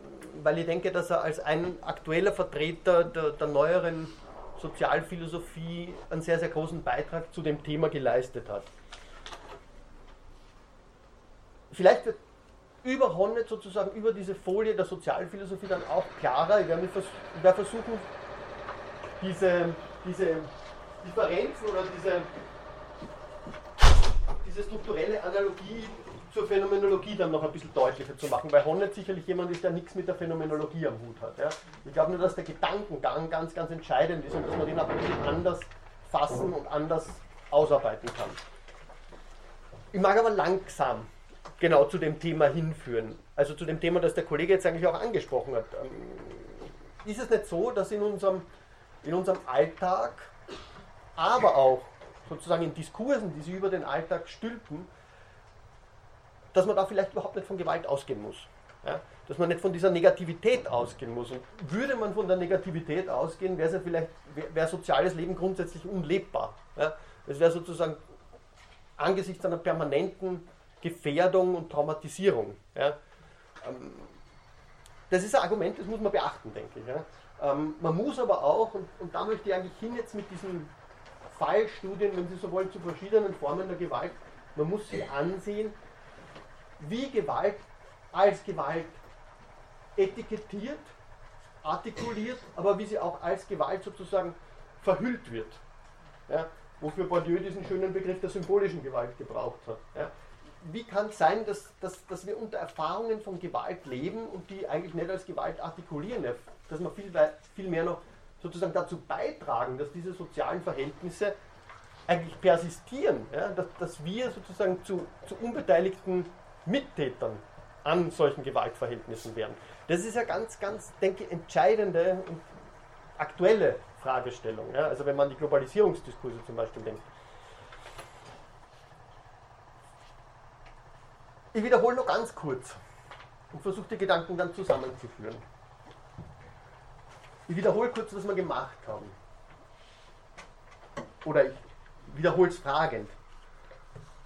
weil ich denke, dass er als ein aktueller Vertreter der, der neueren Sozialphilosophie einen sehr, sehr großen Beitrag zu dem Thema geleistet hat. Vielleicht wird über Honneth sozusagen, über diese Folie der Sozialphilosophie dann auch klarer. Ich werde, vers werde versuchen, diese, diese Differenzen oder diese, diese strukturelle Analogie zur Phänomenologie dann noch ein bisschen deutlicher zu machen, weil Honneth sicherlich jemand ist, der nichts mit der Phänomenologie am Hut hat. Ja. Ich glaube nur, dass der Gedankengang ganz, ganz entscheidend ist und dass man den auch ein bisschen anders fassen und anders ausarbeiten kann. Ich mag aber langsam genau zu dem Thema hinführen. Also zu dem Thema, das der Kollege jetzt eigentlich auch angesprochen hat. Ähm, ist es nicht so, dass in unserem, in unserem Alltag, aber auch sozusagen in Diskursen, die sich über den Alltag stülpen, dass man da vielleicht überhaupt nicht von Gewalt ausgehen muss. Ja? Dass man nicht von dieser Negativität ausgehen muss. Und würde man von der Negativität ausgehen, wäre ja vielleicht wär soziales Leben grundsätzlich unlebbar. Ja? Das wäre sozusagen angesichts einer permanenten Gefährdung und Traumatisierung. Ja? Ähm, das ist ein Argument, das muss man beachten, denke ich. Ja? Ähm, man muss aber auch, und, und da möchte ich eigentlich hin jetzt mit diesen Fallstudien, wenn Sie so wollen, zu verschiedenen Formen der Gewalt, man muss sich ansehen, wie Gewalt als Gewalt etikettiert, artikuliert, aber wie sie auch als Gewalt sozusagen verhüllt wird. Ja? Wofür Bourdieu diesen schönen Begriff der symbolischen Gewalt gebraucht hat. Ja? Wie kann es sein, dass, dass, dass wir unter Erfahrungen von Gewalt leben und die eigentlich nicht als Gewalt artikulieren, dass wir viel, viel mehr noch sozusagen dazu beitragen, dass diese sozialen Verhältnisse eigentlich persistieren, ja? dass, dass wir sozusagen zu, zu unbeteiligten Mittätern an solchen Gewaltverhältnissen werden. Das ist ja ganz, ganz, denke ich, entscheidende und aktuelle Fragestellung. Ja? Also wenn man die Globalisierungsdiskurse zum Beispiel denkt. Ich wiederhole noch ganz kurz und versuche die Gedanken dann zusammenzuführen. Ich wiederhole kurz, was wir gemacht haben. Oder ich wiederhole es fragend.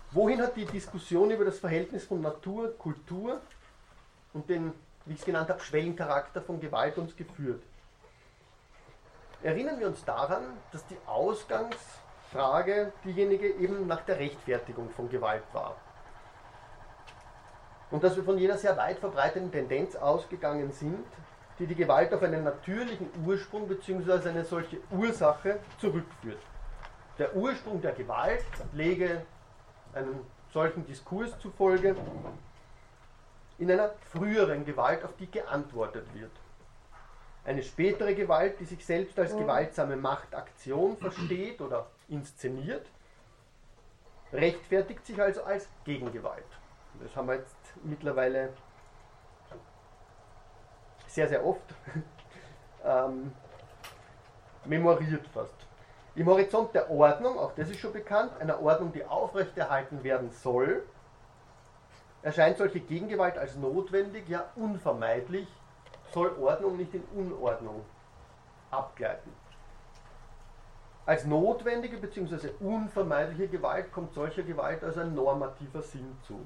Wohin hat die Diskussion über das Verhältnis von Natur, Kultur und den, wie ich es genannt habe, Schwellencharakter von Gewalt uns geführt? Erinnern wir uns daran, dass die Ausgangsfrage diejenige eben nach der Rechtfertigung von Gewalt war. Und dass wir von jener sehr weit verbreiteten Tendenz ausgegangen sind, die die Gewalt auf einen natürlichen Ursprung bzw. eine solche Ursache zurückführt. Der Ursprung der Gewalt lege einem solchen Diskurs zufolge in einer früheren Gewalt, auf die geantwortet wird. Eine spätere Gewalt, die sich selbst als gewaltsame Machtaktion versteht oder inszeniert, rechtfertigt sich also als Gegengewalt. Das haben wir jetzt mittlerweile sehr, sehr oft <laughs> ähm, memoriert fast. Im Horizont der Ordnung, auch das ist schon bekannt, einer Ordnung, die aufrechterhalten werden soll, erscheint solche Gegengewalt als notwendig, ja unvermeidlich, soll Ordnung nicht in Unordnung abgleiten. Als notwendige bzw. unvermeidliche Gewalt kommt solcher Gewalt also ein normativer Sinn zu.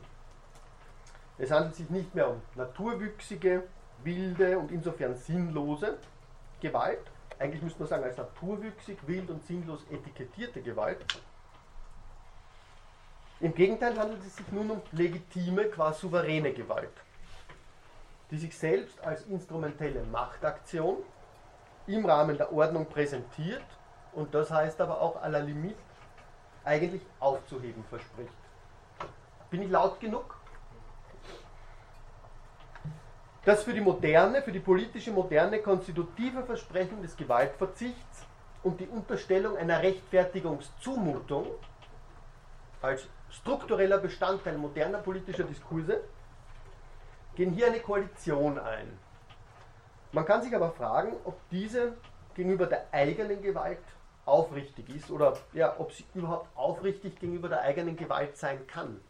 Es handelt sich nicht mehr um naturwüchsige, wilde und insofern sinnlose Gewalt, eigentlich müsste man sagen, als naturwüchsig, wild und sinnlos etikettierte Gewalt. Im Gegenteil handelt es sich nun um legitime, quasi souveräne Gewalt, die sich selbst als instrumentelle Machtaktion im Rahmen der Ordnung präsentiert und das heißt aber auch à la limite eigentlich aufzuheben verspricht. Bin ich laut genug? Das für die moderne, für die politische Moderne konstitutive Versprechen des Gewaltverzichts und die Unterstellung einer Rechtfertigungszumutung als struktureller Bestandteil moderner politischer Diskurse gehen hier eine Koalition ein. Man kann sich aber fragen, ob diese gegenüber der eigenen Gewalt aufrichtig ist oder ja, ob sie überhaupt aufrichtig gegenüber der eigenen Gewalt sein kann.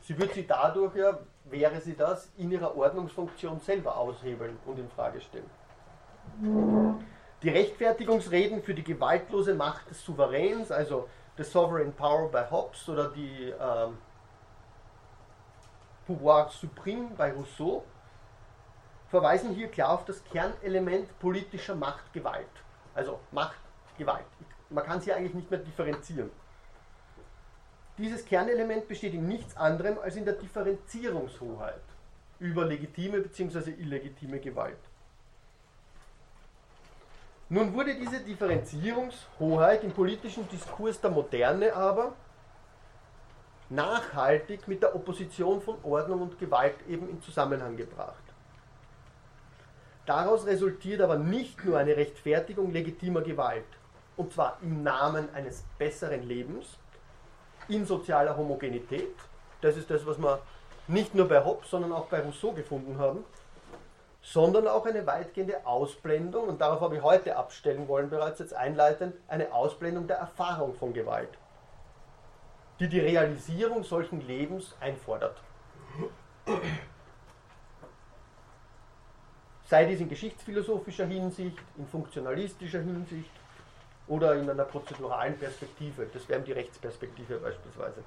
Sie wird sie dadurch ja wäre sie das in ihrer Ordnungsfunktion selber aushebeln und in Frage stellen. Die Rechtfertigungsreden für die gewaltlose Macht des Souveräns, also The Sovereign Power bei Hobbes oder die äh, Pouvoir Supreme bei Rousseau, verweisen hier klar auf das Kernelement politischer Machtgewalt. Also Machtgewalt. Man kann sie eigentlich nicht mehr differenzieren. Dieses Kernelement besteht in nichts anderem als in der Differenzierungshoheit über legitime bzw. illegitime Gewalt. Nun wurde diese Differenzierungshoheit im politischen Diskurs der Moderne aber nachhaltig mit der Opposition von Ordnung und Gewalt eben in Zusammenhang gebracht. Daraus resultiert aber nicht nur eine Rechtfertigung legitimer Gewalt, und zwar im Namen eines besseren Lebens, in sozialer Homogenität, das ist das, was wir nicht nur bei Hobbes, sondern auch bei Rousseau gefunden haben, sondern auch eine weitgehende Ausblendung, und darauf habe ich heute abstellen wollen, bereits jetzt einleitend, eine Ausblendung der Erfahrung von Gewalt, die die Realisierung solchen Lebens einfordert. Sei dies in geschichtsphilosophischer Hinsicht, in funktionalistischer Hinsicht oder in einer prozeduralen Perspektive. Das wäre die Rechtsperspektive beispielsweise.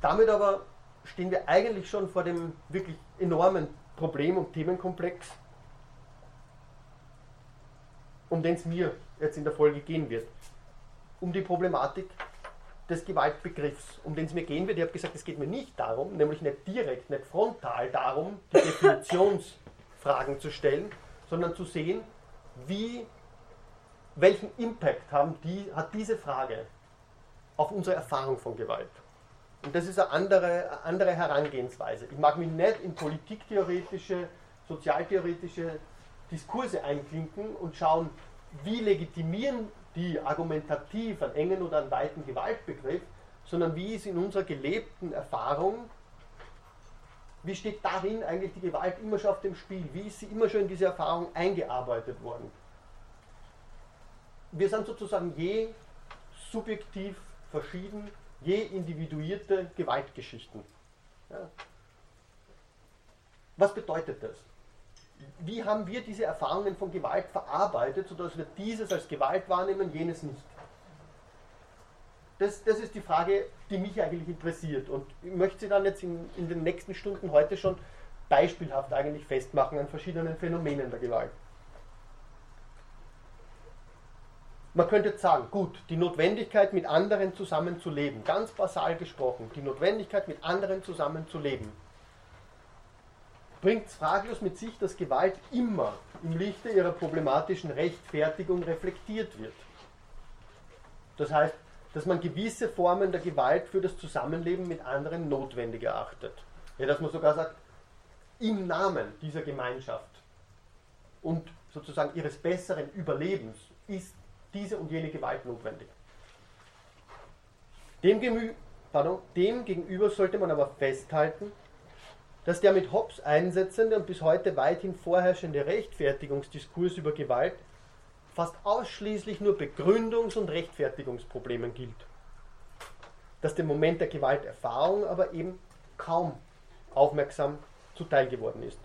Damit aber stehen wir eigentlich schon vor dem wirklich enormen Problem- und Themenkomplex, um den es mir jetzt in der Folge gehen wird. Um die Problematik des Gewaltbegriffs, um den es mir gehen wird. Ich habe gesagt, es geht mir nicht darum, nämlich nicht direkt, nicht frontal darum, die Definitionsfragen zu stellen, sondern zu sehen, wie, welchen Impact haben die, hat diese Frage auf unsere Erfahrung von Gewalt. Und das ist eine andere, eine andere Herangehensweise. Ich mag mich nicht in politiktheoretische, sozialtheoretische Diskurse einklinken und schauen, wie legitimieren die argumentativ einen engen oder einen weiten Gewaltbegriff, sondern wie ist in unserer gelebten Erfahrung, wie steht darin eigentlich die Gewalt immer schon auf dem Spiel, wie ist sie immer schon in diese Erfahrung eingearbeitet worden. Wir sind sozusagen je subjektiv verschieden je individuierte Gewaltgeschichten. Ja. Was bedeutet das? Wie haben wir diese Erfahrungen von Gewalt verarbeitet, sodass wir dieses als Gewalt wahrnehmen, jenes nicht? Das, das ist die Frage, die mich eigentlich interessiert. Und ich möchte sie dann jetzt in, in den nächsten Stunden heute schon beispielhaft eigentlich festmachen an verschiedenen Phänomenen der Gewalt. Man könnte jetzt sagen, gut, die Notwendigkeit mit anderen zusammenzuleben, ganz basal gesprochen, die Notwendigkeit mit anderen zusammenzuleben, bringt fraglos mit sich, dass Gewalt immer im Lichte ihrer problematischen Rechtfertigung reflektiert wird. Das heißt, dass man gewisse Formen der Gewalt für das Zusammenleben mit anderen notwendig erachtet. Ja, dass man sogar sagt, im Namen dieser Gemeinschaft und sozusagen ihres besseren Überlebens ist diese und jene Gewalt notwendig. Dem, pardon, dem sollte man aber festhalten, dass der mit Hobbes einsetzende und bis heute weithin vorherrschende Rechtfertigungsdiskurs über Gewalt fast ausschließlich nur Begründungs- und Rechtfertigungsproblemen gilt. Dass dem Moment der Gewalterfahrung aber eben kaum aufmerksam zuteil geworden ist.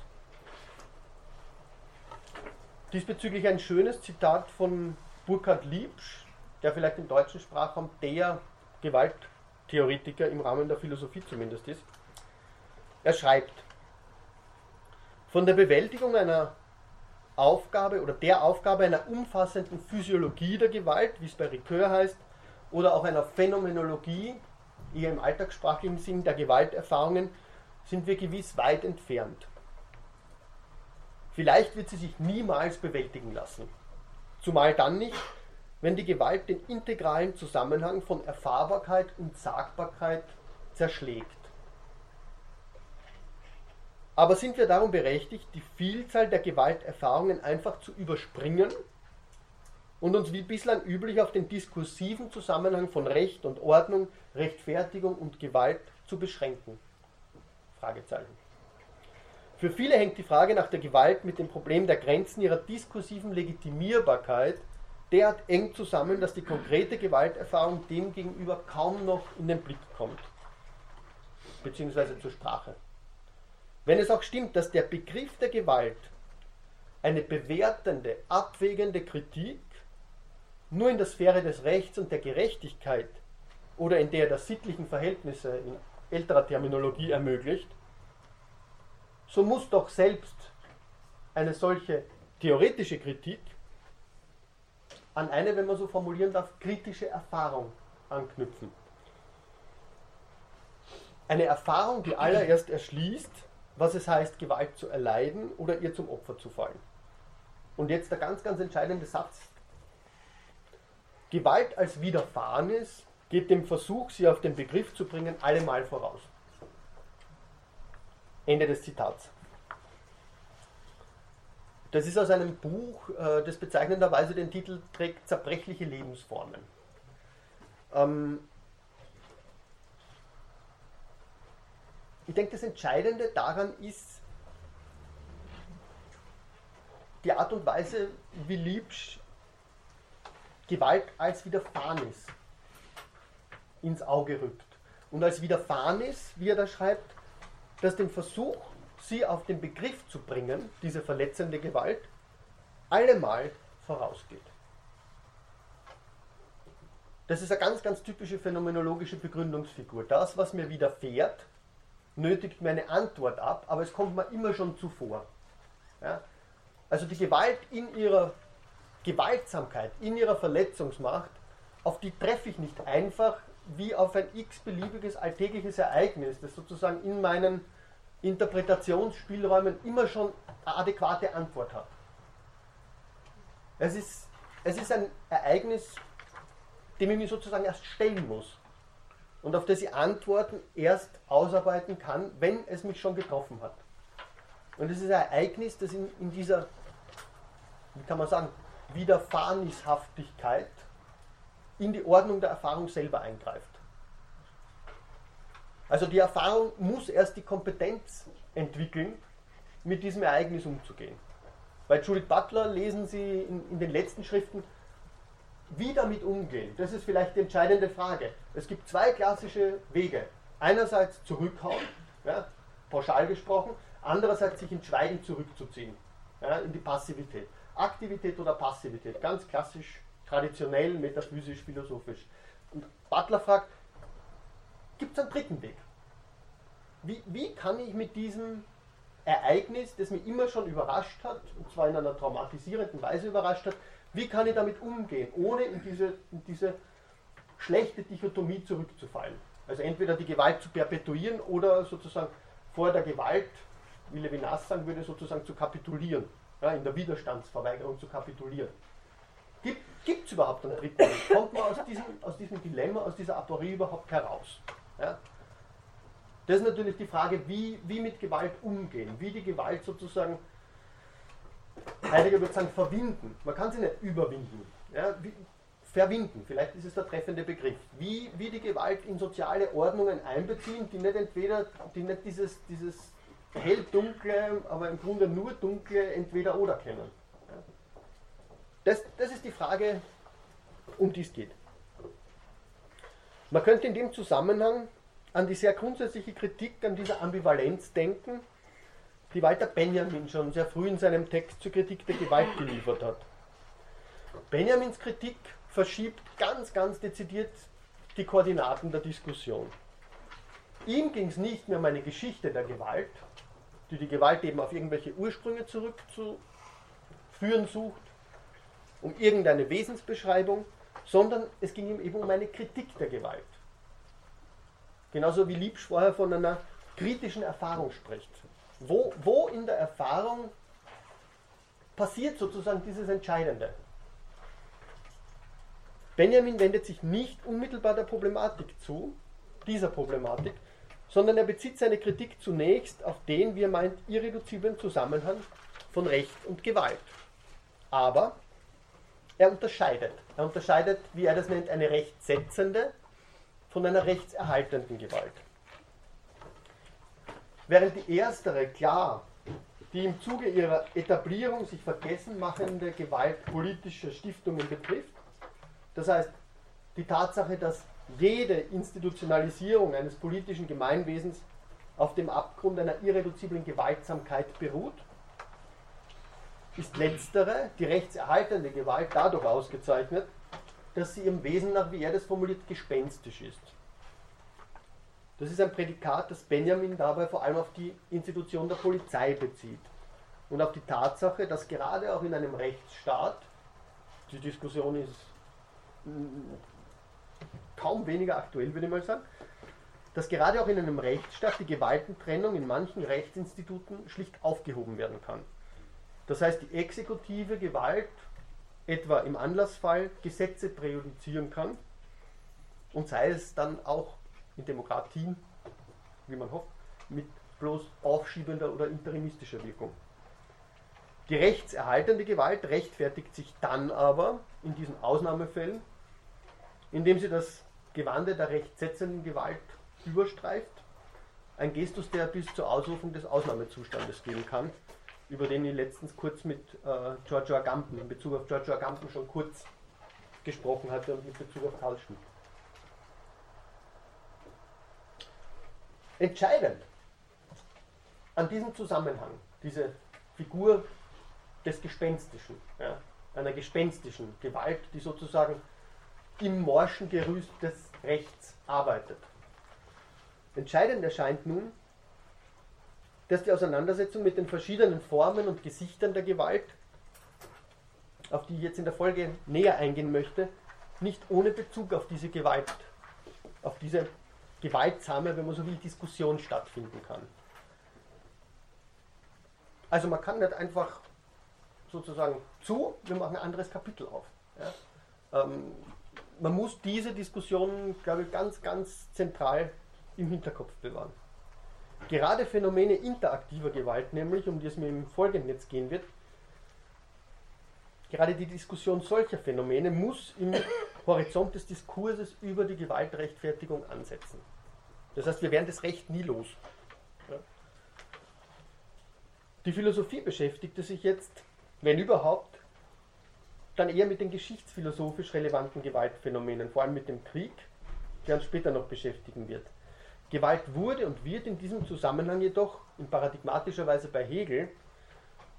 Diesbezüglich ein schönes Zitat von Burkhard Liebsch, der vielleicht im deutschen Sprachraum der Gewalttheoretiker im Rahmen der Philosophie zumindest ist. Er schreibt, von der Bewältigung einer Aufgabe oder der Aufgabe einer umfassenden Physiologie der Gewalt, wie es bei Ricoeur heißt, oder auch einer Phänomenologie, eher im alltagssprachlichen Sinn der Gewalterfahrungen, sind wir gewiss weit entfernt. Vielleicht wird sie sich niemals bewältigen lassen. Zumal dann nicht, wenn die Gewalt den integralen Zusammenhang von Erfahrbarkeit und Sagbarkeit zerschlägt. Aber sind wir darum berechtigt, die Vielzahl der Gewalterfahrungen einfach zu überspringen und uns wie bislang üblich auf den diskursiven Zusammenhang von Recht und Ordnung, Rechtfertigung und Gewalt zu beschränken? Fragezeichen. Für viele hängt die Frage nach der Gewalt mit dem Problem der Grenzen ihrer diskursiven Legitimierbarkeit derart eng zusammen, dass die konkrete Gewalterfahrung dem gegenüber kaum noch in den Blick kommt, beziehungsweise zur Sprache. Wenn es auch stimmt, dass der Begriff der Gewalt eine bewertende, abwägende Kritik nur in der Sphäre des Rechts und der Gerechtigkeit oder in der der sittlichen Verhältnisse in älterer Terminologie ermöglicht, so muss doch selbst eine solche theoretische Kritik an eine, wenn man so formulieren darf, kritische Erfahrung anknüpfen. Eine Erfahrung, die allererst erschließt, was es heißt, Gewalt zu erleiden oder ihr zum Opfer zu fallen. Und jetzt der ganz, ganz entscheidende Satz. Gewalt als Widerfahrenes geht dem Versuch, sie auf den Begriff zu bringen, allemal voraus. Ende des Zitats. Das ist aus einem Buch, äh, das bezeichnenderweise den Titel trägt Zerbrechliche Lebensformen. Ähm, ich denke, das Entscheidende daran ist die Art und Weise, wie Liebsch Gewalt als Widerfahrenes ins Auge rückt. Und als Widerfahrenes, wie er da schreibt, dass dem Versuch, sie auf den Begriff zu bringen, diese verletzende Gewalt, allemal vorausgeht. Das ist eine ganz, ganz typische phänomenologische Begründungsfigur. Das, was mir widerfährt, nötigt mir eine Antwort ab, aber es kommt mir immer schon zuvor. Ja? Also die Gewalt in ihrer Gewaltsamkeit, in ihrer Verletzungsmacht, auf die treffe ich nicht einfach wie auf ein x-beliebiges alltägliches Ereignis, das sozusagen in meinen Interpretationsspielräumen immer schon eine adäquate Antwort hat. Es ist, es ist ein Ereignis, dem ich mich sozusagen erst stellen muss und auf das ich Antworten erst ausarbeiten kann, wenn es mich schon getroffen hat. Und es ist ein Ereignis, das in, in dieser, wie kann man sagen, Widerfahrenishaftigkeit in die Ordnung der Erfahrung selber eingreift. Also die Erfahrung muss erst die Kompetenz entwickeln, mit diesem Ereignis umzugehen. Bei Judith Butler lesen Sie in, in, den letzten Schriften, wie damit umgehen. Das ist vielleicht die entscheidende Frage. Es gibt zwei klassische Wege. Einerseits zurückhauen, ja, pauschal gesprochen, andererseits sich in Schweigen zurückzuziehen, ja, in die Passivität. Aktivität oder Passivität, ganz klassisch, traditionell, metaphysisch, philosophisch. Und Butler fragt, gibt es einen dritten Weg? Wie, wie kann ich mit diesem Ereignis, das mich immer schon überrascht hat, und zwar in einer traumatisierenden Weise überrascht hat, wie kann ich damit umgehen, ohne in diese, in diese schlechte Dichotomie zurückzufallen? Also entweder die Gewalt zu perpetuieren oder sozusagen vor der Gewalt, wie Levinas sagen würde, sozusagen zu kapitulieren, ja, in der Widerstandsverweigerung zu kapitulieren. Gibt es überhaupt einen dritten Weg? Kommt man aus diesem, aus diesem Dilemma, aus dieser Aporie überhaupt heraus? Ja? Das ist natürlich die Frage, wie, wie mit Gewalt umgehen, wie die Gewalt sozusagen, Heidegger würde sagen, verwinden. Man kann sie nicht überwinden. Ja? Wie, verwinden, vielleicht ist es der treffende Begriff. Wie, wie die Gewalt in soziale Ordnungen einbeziehen, die nicht entweder, die nicht dieses, dieses hell-dunkle, aber im Grunde nur dunkle entweder oder kennen. Das, das ist die Frage, um die es geht. Man könnte in dem Zusammenhang an die sehr grundsätzliche Kritik an dieser Ambivalenz denken, die Walter Benjamin schon sehr früh in seinem Text zur Kritik der Gewalt geliefert hat. Benjamins Kritik verschiebt ganz, ganz dezidiert die Koordinaten der Diskussion. Ihm ging es nicht mehr um eine Geschichte der Gewalt, die die Gewalt eben auf irgendwelche Ursprünge zurückzuführen sucht, um irgendeine Wesensbeschreibung, sondern es ging ihm eben um eine Kritik der Gewalt. Genauso wie Liebsch vorher von einer kritischen Erfahrung spricht. Wo, wo in der Erfahrung passiert sozusagen dieses Entscheidende? Benjamin wendet sich nicht unmittelbar der Problematik zu, dieser Problematik, sondern er bezieht seine Kritik zunächst auf den, wie er meint, irreduziblen Zusammenhang von Recht und Gewalt. Aber er unterscheidet. Er unterscheidet, wie er das nennt, eine rechtssetzende von einer rechtserhaltenden Gewalt. Während die erstere klar die im Zuge ihrer Etablierung sich vergessen machende Gewalt politischer Stiftungen betrifft, das heißt die Tatsache, dass jede Institutionalisierung eines politischen Gemeinwesens auf dem Abgrund einer irreduziblen Gewaltsamkeit beruht, ist letztere, die rechtserhaltende Gewalt, dadurch ausgezeichnet, dass sie im Wesen nach, wie er das formuliert, gespenstisch ist. Das ist ein Prädikat, das Benjamin dabei vor allem auf die Institution der Polizei bezieht und auf die Tatsache, dass gerade auch in einem Rechtsstaat, die Diskussion ist mm, kaum weniger aktuell, würde ich mal sagen, dass gerade auch in einem Rechtsstaat die Gewaltentrennung in manchen Rechtsinstituten schlicht aufgehoben werden kann. Das heißt, die exekutive Gewalt etwa im Anlassfall Gesetze präjudizieren kann und sei es dann auch in Demokratien, wie man hofft, mit bloß aufschiebender oder interimistischer Wirkung. Die rechtserhaltende Gewalt rechtfertigt sich dann aber in diesen Ausnahmefällen, indem sie das Gewande der rechtsetzenden Gewalt überstreift. Ein Gestus, der bis zur Ausrufung des Ausnahmezustandes gehen kann, über den ich letztens kurz mit äh, Giorgio Agamben, in Bezug auf Giorgio Agamben schon kurz gesprochen hatte und mit Bezug auf Karl Schmidt. Entscheidend an diesem Zusammenhang, diese Figur des Gespenstischen, ja, einer gespenstischen Gewalt, die sozusagen im morschen Gerüst des Rechts arbeitet. Entscheidend erscheint nun, dass die Auseinandersetzung mit den verschiedenen Formen und Gesichtern der Gewalt, auf die ich jetzt in der Folge näher eingehen möchte, nicht ohne Bezug auf diese Gewalt, auf diese gewaltsame, wenn man so will, Diskussion stattfinden kann. Also man kann nicht einfach sozusagen zu, wir machen ein anderes Kapitel auf. Ja? Ähm, man muss diese Diskussion, glaube ich, ganz, ganz zentral im Hinterkopf bewahren. Gerade Phänomene interaktiver Gewalt, nämlich, um die es mir im Folgenden jetzt gehen wird, gerade die Diskussion solcher Phänomene muss im <coughs> Horizont des Diskurses über die Gewaltrechtfertigung ansetzen. Das heißt, wir werden das Recht nie los. Die Philosophie beschäftigte sich jetzt, wenn überhaupt, dann eher mit den geschichtsphilosophisch relevanten Gewaltphänomenen, vor allem mit dem Krieg, der uns später noch beschäftigen wird. Gewalt wurde und wird in diesem Zusammenhang jedoch in paradigmatischer Weise bei Hegel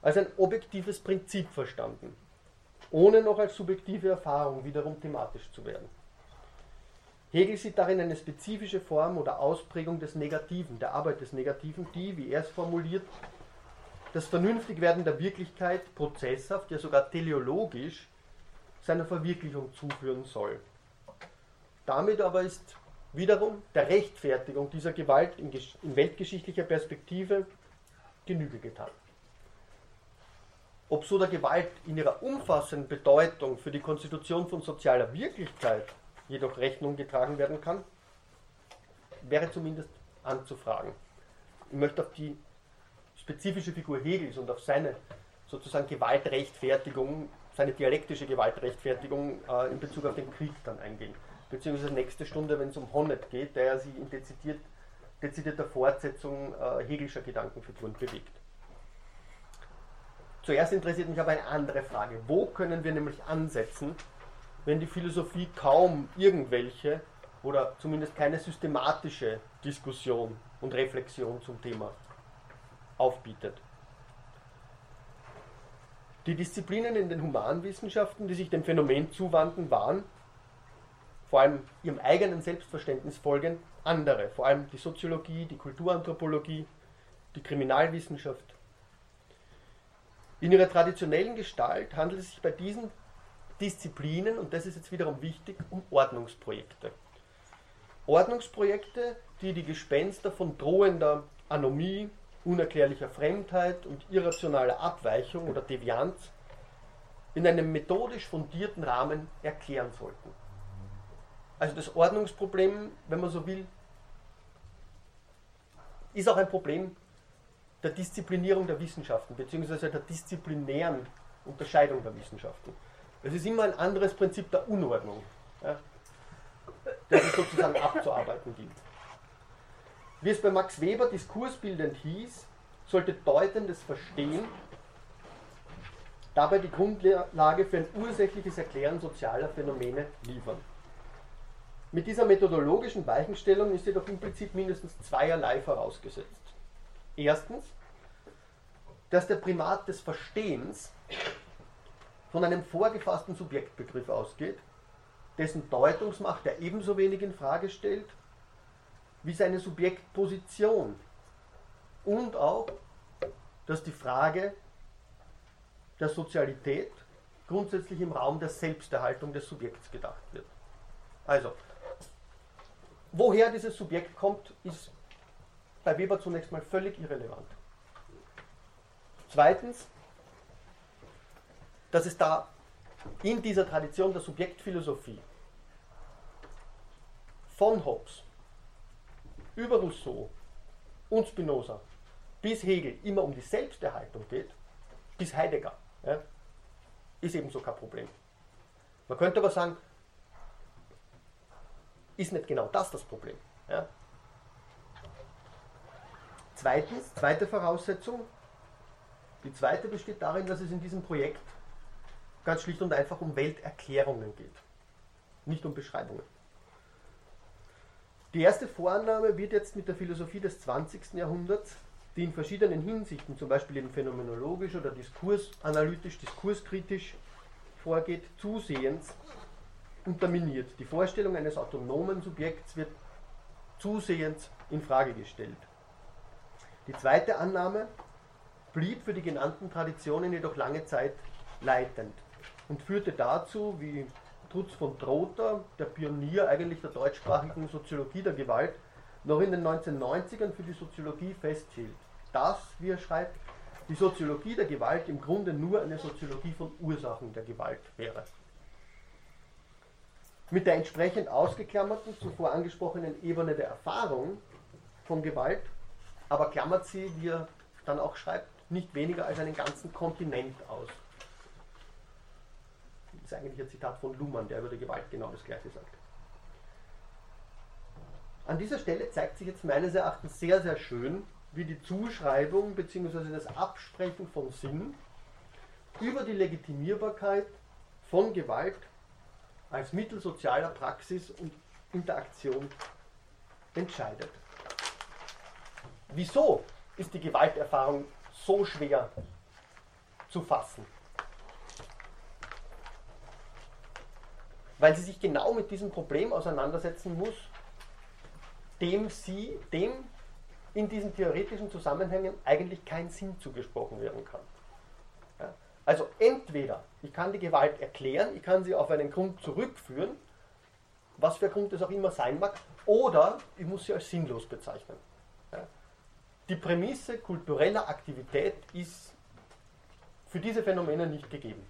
als ein objektives Prinzip verstanden, ohne noch als subjektive Erfahrung wiederum thematisch zu werden. Hegel sieht darin eine spezifische Form oder Ausprägung des Negativen, der Arbeit des Negativen, die, wie er es formuliert, das Vernünftigwerden der Wirklichkeit prozesshaft, ja sogar teleologisch, seiner Verwirklichung zuführen soll. Damit aber ist wiederum der Rechtfertigung dieser Gewalt in, in weltgeschichtlicher Perspektive Genüge getan. Ob so der Gewalt in ihrer umfassenden Bedeutung für die Konstitution von sozialer Wirklichkeit jedoch Rechnung getragen werden kann, wäre zumindest anzufragen. Ich möchte auf die spezifische Figur Hegels und auf seine sozusagen Gewaltrechtfertigung, seine dialektische Gewaltrechtfertigung äh, in Bezug auf den Krieg dann eingehen. Beziehungsweise nächste Stunde, wenn es um Honnet geht, der sich in dezidiert, dezidierter Fortsetzung äh, Hegelscher Gedankenfiguren bewegt. Zuerst interessiert mich aber eine andere Frage. Wo können wir nämlich ansetzen, wenn die Philosophie kaum irgendwelche oder zumindest keine systematische Diskussion und Reflexion zum Thema aufbietet. Die Disziplinen in den Humanwissenschaften, die sich dem Phänomen zuwandten, waren, vor allem ihrem eigenen Selbstverständnis folgend, andere, vor allem die Soziologie, die Kulturanthropologie, die Kriminalwissenschaft. In ihrer traditionellen Gestalt handelt es sich bei diesen Disziplinen, und das ist jetzt wiederum wichtig, um Ordnungsprojekte. Ordnungsprojekte, die die Gespenster von drohender Anomie, unerklärlicher Fremdheit und irrationaler Abweichung oder Devianz in einem methodisch fundierten Rahmen erklären sollten. Also das Ordnungsproblem, wenn man so will, ist auch ein Problem der Disziplinierung der Wissenschaften, beziehungsweise der disziplinären Unterscheidung der Wissenschaften. Es ist immer ein anderes Prinzip der Unordnung, ja, das es sozusagen abzuarbeiten gilt. Wie es bei Max Weber diskursbildend hieß, sollte deutendes Verstehen dabei die Grundlage für ein ursächliches Erklären sozialer Phänomene liefern. Mit dieser methodologischen Weichenstellung ist jedoch implizit mindestens zweierlei vorausgesetzt. Erstens, dass der Primat des Verstehens von einem vorgefassten Subjektbegriff ausgeht, dessen Deutungsmacht er ebenso wenig in Frage stellt wie seine Subjektposition und auch, dass die Frage der Sozialität grundsätzlich im Raum der Selbsterhaltung des Subjekts gedacht wird. Also, woher dieses Subjekt kommt, ist bei Weber zunächst mal völlig irrelevant. Zweitens, dass es da in dieser Tradition der Subjektphilosophie von Hobbes über Rousseau und Spinoza bis Hegel immer um die Selbsterhaltung geht, bis Heidegger, ja, ist ebenso kein Problem. Man könnte aber sagen, ist nicht genau das das Problem. Ja? Zweitens, zweite Voraussetzung, die zweite besteht darin, dass es in diesem Projekt ganz schlicht und einfach um Welterklärungen geht, nicht um Beschreibungen. Die erste Vorannahme wird jetzt mit der Philosophie des 20. Jahrhunderts, die in verschiedenen Hinsichten, zum Beispiel eben phänomenologisch oder diskursanalytisch, diskurskritisch vorgeht, zusehends unterminiert. Die Vorstellung eines autonomen Subjekts wird zusehends in Frage gestellt. Die zweite Annahme blieb für die genannten Traditionen jedoch lange Zeit leitend und führte dazu, wie Trutz von Trotha, der Pionier eigentlich der deutschsprachigen Soziologie der Gewalt, noch in den 1990ern für die Soziologie festhielt, dass, wie er schreibt, die Soziologie der Gewalt im Grunde nur eine Soziologie von Ursachen der Gewalt wäre. Mit der entsprechend ausgeklammerten, zuvor angesprochenen Ebene der Erfahrung von Gewalt, aber klammert sie, wie er dann auch schreibt, nicht weniger als einen ganzen Kontinent aus. Das ist eigentlich ein Zitat von Luhmann, der über die Gewalt genau das gleiche sagt. An dieser Stelle zeigt sich jetzt meines Erachtens sehr, sehr schön, wie die Zuschreibung bzw. das Absprechen von Sinn über die Legitimierbarkeit von Gewalt als Mittel sozialer Praxis und Interaktion entscheidet. Wieso ist die Gewalterfahrung so schwer zu fassen? Weil sie sich genau mit diesem Problem auseinandersetzen muss, dem sie, dem in diesen theoretischen Zusammenhängen eigentlich kein Sinn zugesprochen werden kann. Also entweder ich kann die Gewalt erklären, ich kann sie auf einen Grund zurückführen, was für Grund es auch immer sein mag, oder ich muss sie als sinnlos bezeichnen. Die Prämisse kultureller Aktivität ist für diese Phänomene nicht gegeben.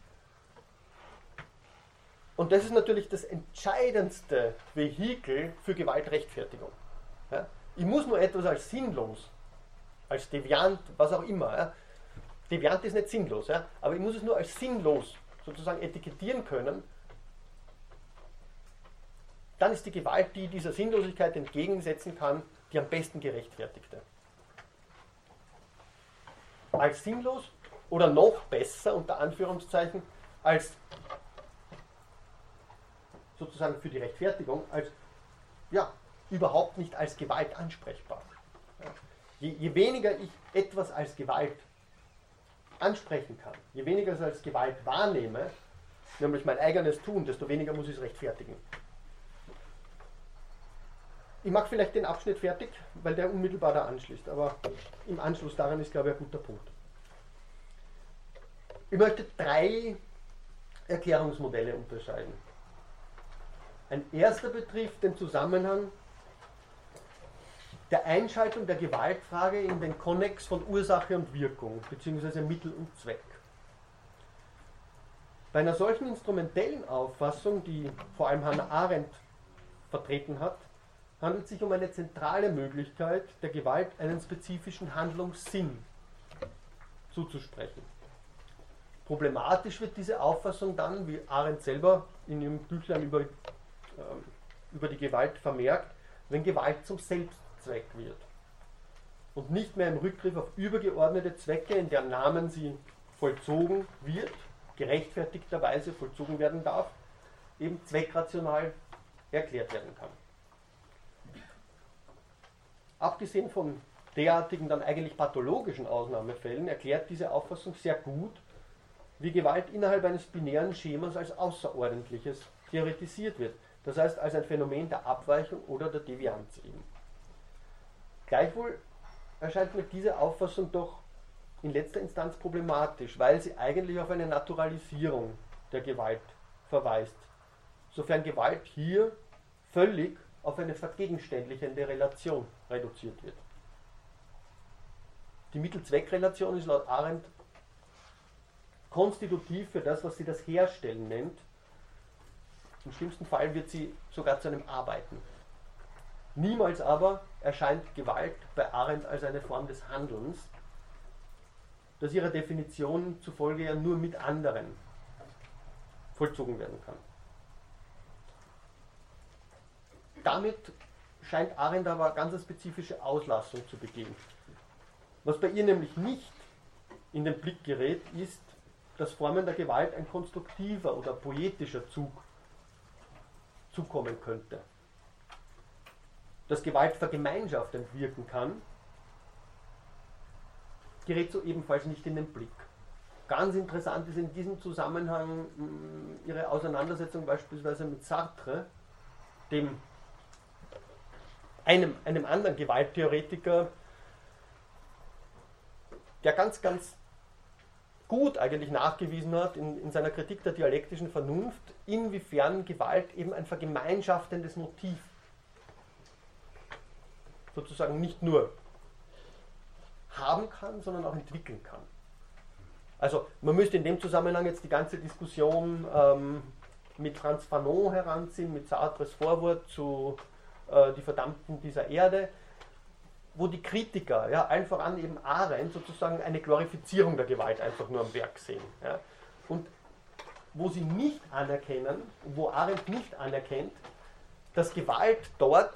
Und das ist natürlich das entscheidendste Vehikel für Gewaltrechtfertigung. Ich muss nur etwas als sinnlos, als deviant, was auch immer. Deviant ist nicht sinnlos, ja? aber ich muss es nur als sinnlos sozusagen etikettieren können. Dann ist die Gewalt, die dieser Sinnlosigkeit entgegensetzen kann, die am besten gerechtfertigte. Als sinnlos oder noch besser, unter Anführungszeichen, als sozusagen für die Rechtfertigung, als ja, überhaupt nicht als Gewalt ansprechbar. Je, je, weniger ich etwas als Gewalt ansprechen kann, je weniger ich es als Gewalt wahrnehme, nämlich mein eigenes Tun, desto weniger muss ich es rechtfertigen. Ich mache vielleicht den Abschnitt fertig, weil der unmittelbar da anschließt, aber im Anschluss daran ist, glaube ich, ein guter Punkt. Ich möchte drei Erklärungsmodelle unterscheiden. Ein erster betrifft den Zusammenhang der Einschaltung der Gewaltfrage in den Konnex von Ursache und Wirkung bzw. Mittel und Zweck. Bei einer solchen instrumentellen Auffassung, die vor allem Hannah Arendt vertreten hat, handelt es sich um eine zentrale Möglichkeit, der Gewalt einen spezifischen Handlungssinn zuzusprechen. Problematisch wird diese Auffassung dann, wie Arendt selber in ihrem Büchlein über, äh, über die Gewalt vermerkt, wenn Gewalt zum Selbst Zweck wird. Und nicht mehr im Rückgriff auf übergeordnete Zwecke, in deren Namen sie vollzogen wird, gerechtfertigterweise vollzogen werden darf, eben zweckrational erklärt werden kann. Abgesehen von derartigen dann eigentlich pathologischen Ausnahmefällen erklärt diese Auffassung sehr gut, wie Gewalt innerhalb eines binären Schemas als Außerordentliches theoretisiert wird. Das heißt als ein Phänomen der Abweichung oder der Devianz eben. Gleichwohl erscheint mir diese Auffassung doch in letzter Instanz problematisch, weil sie eigentlich auf eine Naturalisierung der Gewalt verweist. Sofern Gewalt hier völlig auf eine vergegenständlichende Relation reduziert wird. Die Mittel-Zweck-Relation ist laut Arendt konstitutiv für das, was sie das Herstellen nennt. Im schlimmsten Fall wird sie sogar zu einem Arbeiten. Niemals aber erscheint Gewalt bei Arendt als eine Form des Handelns, das ihrer Definition zufolge ja nur mit anderen vollzogen werden kann. Damit scheint Arendt aber eine ganz spezifische Auslassung zu begehen. Was bei ihr nämlich nicht in den Blick gerät, ist, dass Formen der Gewalt ein konstruktiver oder poetischer Zug zukommen könnte. Dass Gewalt vergemeinschaftend wirken kann, gerät so ebenfalls nicht in den Blick. Ganz interessant ist in diesem Zusammenhang mh, ihre Auseinandersetzung beispielsweise mit Sartre, dem einem, einem anderen Gewalttheoretiker, der ganz, ganz gut eigentlich nachgewiesen hat in, in seiner Kritik der dialektischen Vernunft, inwiefern Gewalt eben ein vergemeinschaftendes Motiv sozusagen nicht nur haben kann, sondern auch entwickeln kann. Also man müsste in dem Zusammenhang jetzt die ganze Diskussion ähm, mit Franz Fanon heranziehen, mit Sartres Vorwort zu äh, Die Verdammten dieser Erde, wo die Kritiker, ja, allen voran eben Arendt, sozusagen eine Glorifizierung der Gewalt einfach nur am Werk sehen. Ja. Und wo sie nicht anerkennen, wo Arendt nicht anerkennt, dass Gewalt dort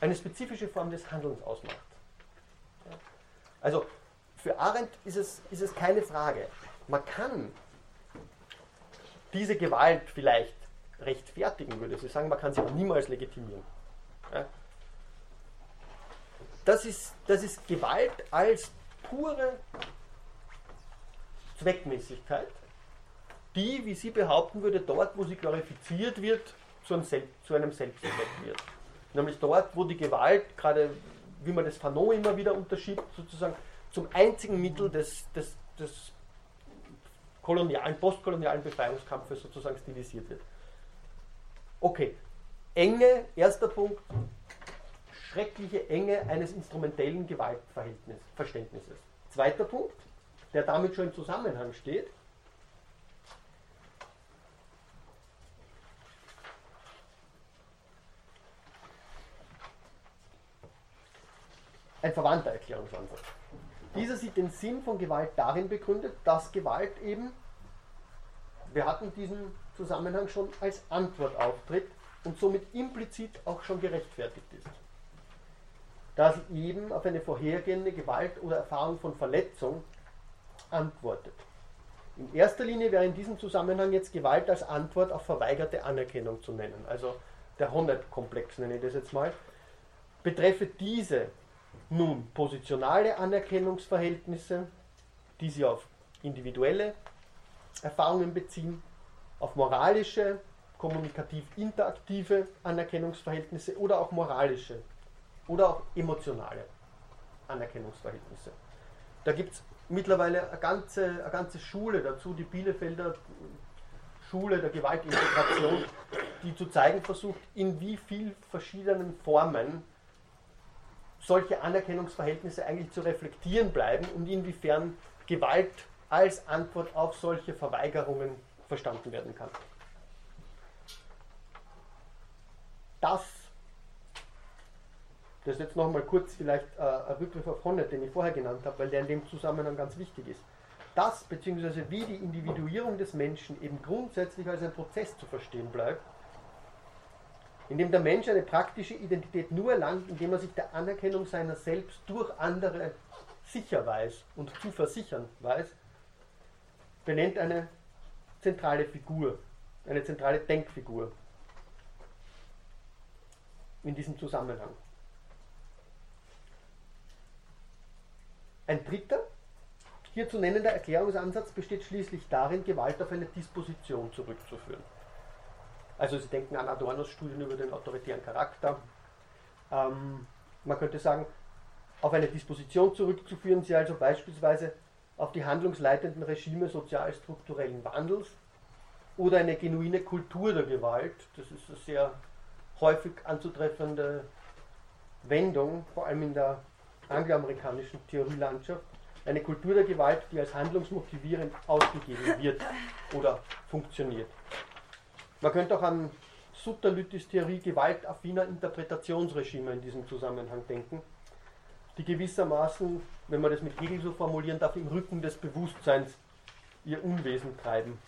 eine spezifische Form des Handelns ausmacht. Also für Arendt ist es, ist es keine Frage. Man kann diese Gewalt vielleicht rechtfertigen, würde sie sagen, man kann sie aber niemals legitimieren. Das, ist, das ist Gewalt als pure Zweckmäßigkeit, die, wie sie behaupten würde, dort, wo sie glorifiziert wird, zu einem, Sel zu einem Selbstzweck wird. Nämlich dort, wo die Gewalt, gerade wie man das Fanon immer wieder unterschiebt, sozusagen zum einzigen Mittel des, des, des kolonialen, postkolonialen Befreiungskampfes sozusagen stilisiert wird. Okay, Enge, erster Punkt, schreckliche Enge eines instrumentellen Gewaltverständnisses. Zweiter Punkt, der damit schon im Zusammenhang steht, ein verwandter Erklärungsansatz. Dieser sieht den Sinn von Gewalt darin begründet, dass Gewalt eben, wir hatten diesen Zusammenhang schon, als Antwort auftritt und somit implizit auch schon gerechtfertigt ist. Da sie eben auf eine vorhergehende Gewalt oder Erfahrung von Verletzung antwortet. In erster Linie wäre in diesem Zusammenhang jetzt Gewalt als Antwort auf verweigerte Anerkennung zu nennen. Also der Honnet-Komplex nenne ich das jetzt mal. Betreffe diese nun, positionale Anerkennungsverhältnisse, die sie auf individuelle Erfahrungen beziehen, auf moralische, kommunikativ-interaktive Anerkennungsverhältnisse oder auch moralische oder auch emotionale Anerkennungsverhältnisse. Da gibt es mittlerweile eine ganze, eine ganze Schule dazu, die Bielefelder Schule der Gewaltintegration, die zu zeigen versucht, in wie vielen verschiedenen Formen solche Anerkennungsverhältnisse eigentlich zu reflektieren bleiben und inwiefern Gewalt als Antwort auf solche Verweigerungen verstanden werden kann. Das, das ist jetzt nochmal kurz vielleicht äh, ein Rückgriff auf Honnet, den ich vorher genannt habe, weil der in dem Zusammenhang ganz wichtig ist. Das, beziehungsweise wie die Individuierung des Menschen eben grundsätzlich als ein Prozess zu verstehen bleibt, in dem der Mensch eine praktische Identität nur erlangt, indem er sich der Anerkennung seiner selbst durch andere sicher weiß und zu versichern weiß, benennt eine zentrale Figur, eine zentrale Denkfigur in diesem Zusammenhang. Ein dritter, hier zu nennender Erklärungsansatz besteht schließlich darin, Gewalt auf eine Disposition zurückzuführen. Also Sie denken an Adornos Studien über den autoritären Charakter. Ähm, man könnte sagen, auf eine Disposition zurückzuführen sie also beispielsweise auf die handlungsleitenden Regime sozialstrukturellen Wandels oder eine genuine Kultur der Gewalt. Das ist eine sehr häufig anzutreffende Wendung, vor allem in der angloamerikanischen Theorielandschaft, eine Kultur der Gewalt, die als handlungsmotivierend ausgegeben wird oder funktioniert. Man könnte auch an Sutterlütis Theorie gewaltaffiner Interpretationsregime in diesem Zusammenhang denken, die gewissermaßen, wenn man das mit Hegel so formulieren darf, im Rücken des Bewusstseins ihr Unwesen treiben.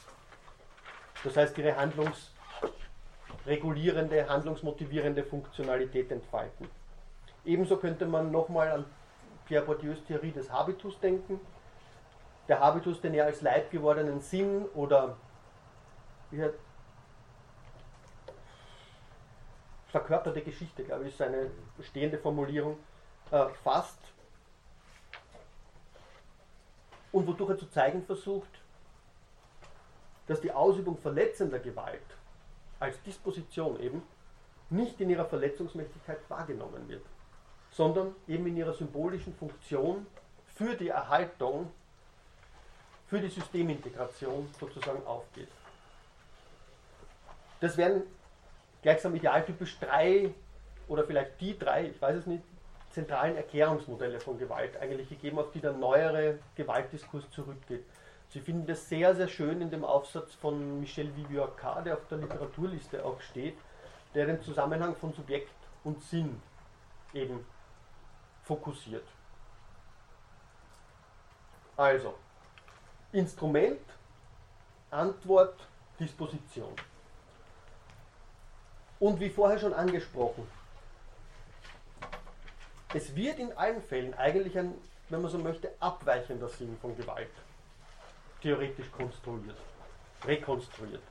Das heißt, ihre handlungsregulierende, handlungsmotivierende Funktionalität entfalten. Ebenso könnte man nochmal an Pierre Bourdieus Theorie des Habitus denken. Der Habitus, den er als Leib gewordenen Sinn oder wie hat, verkörperte Geschichte, glaube ich, ist eine stehende Formulierung, äh, fasst und wodurch er zu zeigen versucht, dass die Ausübung verletzender Gewalt als Disposition eben nicht in ihrer Verletzungsmächtigkeit wahrgenommen wird, sondern eben in ihrer symbolischen Funktion für die Erhaltung, für die Systemintegration sozusagen aufgeht. Das wären gleichsam idealtypisch drei oder vielleicht die drei, ich weiß es nicht, zentralen Erklärungsmodelle von Gewalt eigentlich gegeben, auf die der neuere Gewaltdiskurs zurückgeht. Sie finden das sehr, sehr schön in dem Aufsatz von Michel Vivier-K., der auf der Literaturliste auch steht, der den Zusammenhang von Subjekt und Sinn eben fokussiert. Also, Instrument, Antwort, Disposition. Und wie vorher schon angesprochen, es wird in allen Fällen eigentlich ein, wenn man so möchte, abweichender Sinn von Gewalt theoretisch konstruiert, rekonstruiert.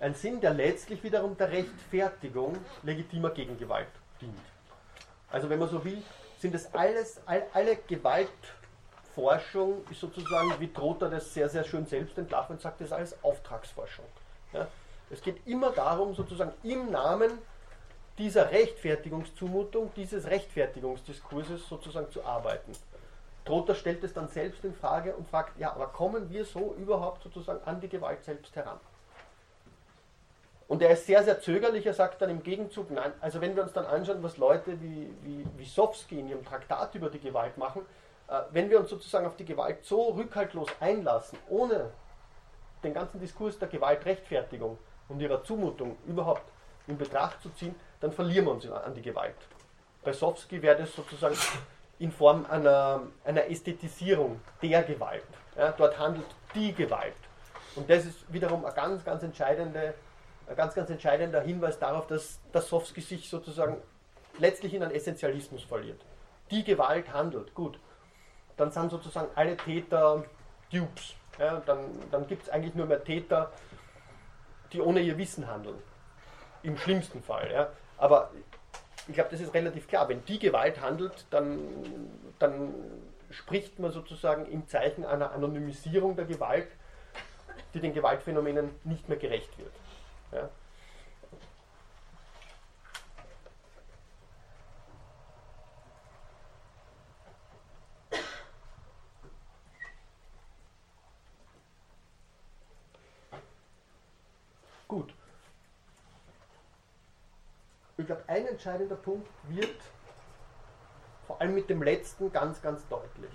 Ein Sinn, der letztlich wiederum der Rechtfertigung legitimer Gegengewalt dient. Also wenn man so will, sind das alles, all, alle Gewaltforschung ist sozusagen, wie Trotha das sehr, sehr schön selbst entlarvt und sagt, das ist alles Auftragsforschung. Ja? Es geht immer darum, sozusagen im Namen dieser Rechtfertigungszumutung, dieses Rechtfertigungsdiskurses sozusagen zu arbeiten. Trotha stellt es dann selbst in Frage und fragt, ja, aber kommen wir so überhaupt sozusagen an die Gewalt selbst heran? Und er ist sehr, sehr zögerlich, er sagt dann im Gegenzug, nein, also wenn wir uns dann anschauen, was Leute wie, wie Wisowski in ihrem Traktat über die Gewalt machen, äh, wenn wir uns sozusagen auf die Gewalt so rückhaltlos einlassen, ohne den ganzen Diskurs der Gewaltrechtfertigung und ihrer Zumutung überhaupt in Betracht zu ziehen, dann verlieren wir uns an die Gewalt. Bei Sowski wäre das sozusagen in Form einer, einer Ästhetisierung der Gewalt. Ja, dort handelt die Gewalt. Und das ist wiederum ein ganz, ganz, entscheidende, ein ganz, ganz entscheidender Hinweis darauf, dass, dass Sowski sich sozusagen letztlich in einen Essentialismus verliert. Die Gewalt handelt, gut. Dann sind sozusagen alle Täter Dupes. Ja, dann dann gibt es eigentlich nur mehr Täter, die ohne ihr Wissen handeln. Im schlimmsten Fall. Ja. Aber ich glaube, das ist relativ klar. Wenn die Gewalt handelt, dann, dann spricht man sozusagen im Zeichen einer Anonymisierung der Gewalt, die den Gewaltphänomenen nicht mehr gerecht wird. Ja. Gut. Ich glaube, ein entscheidender Punkt wird vor allem mit dem letzten ganz, ganz deutlich.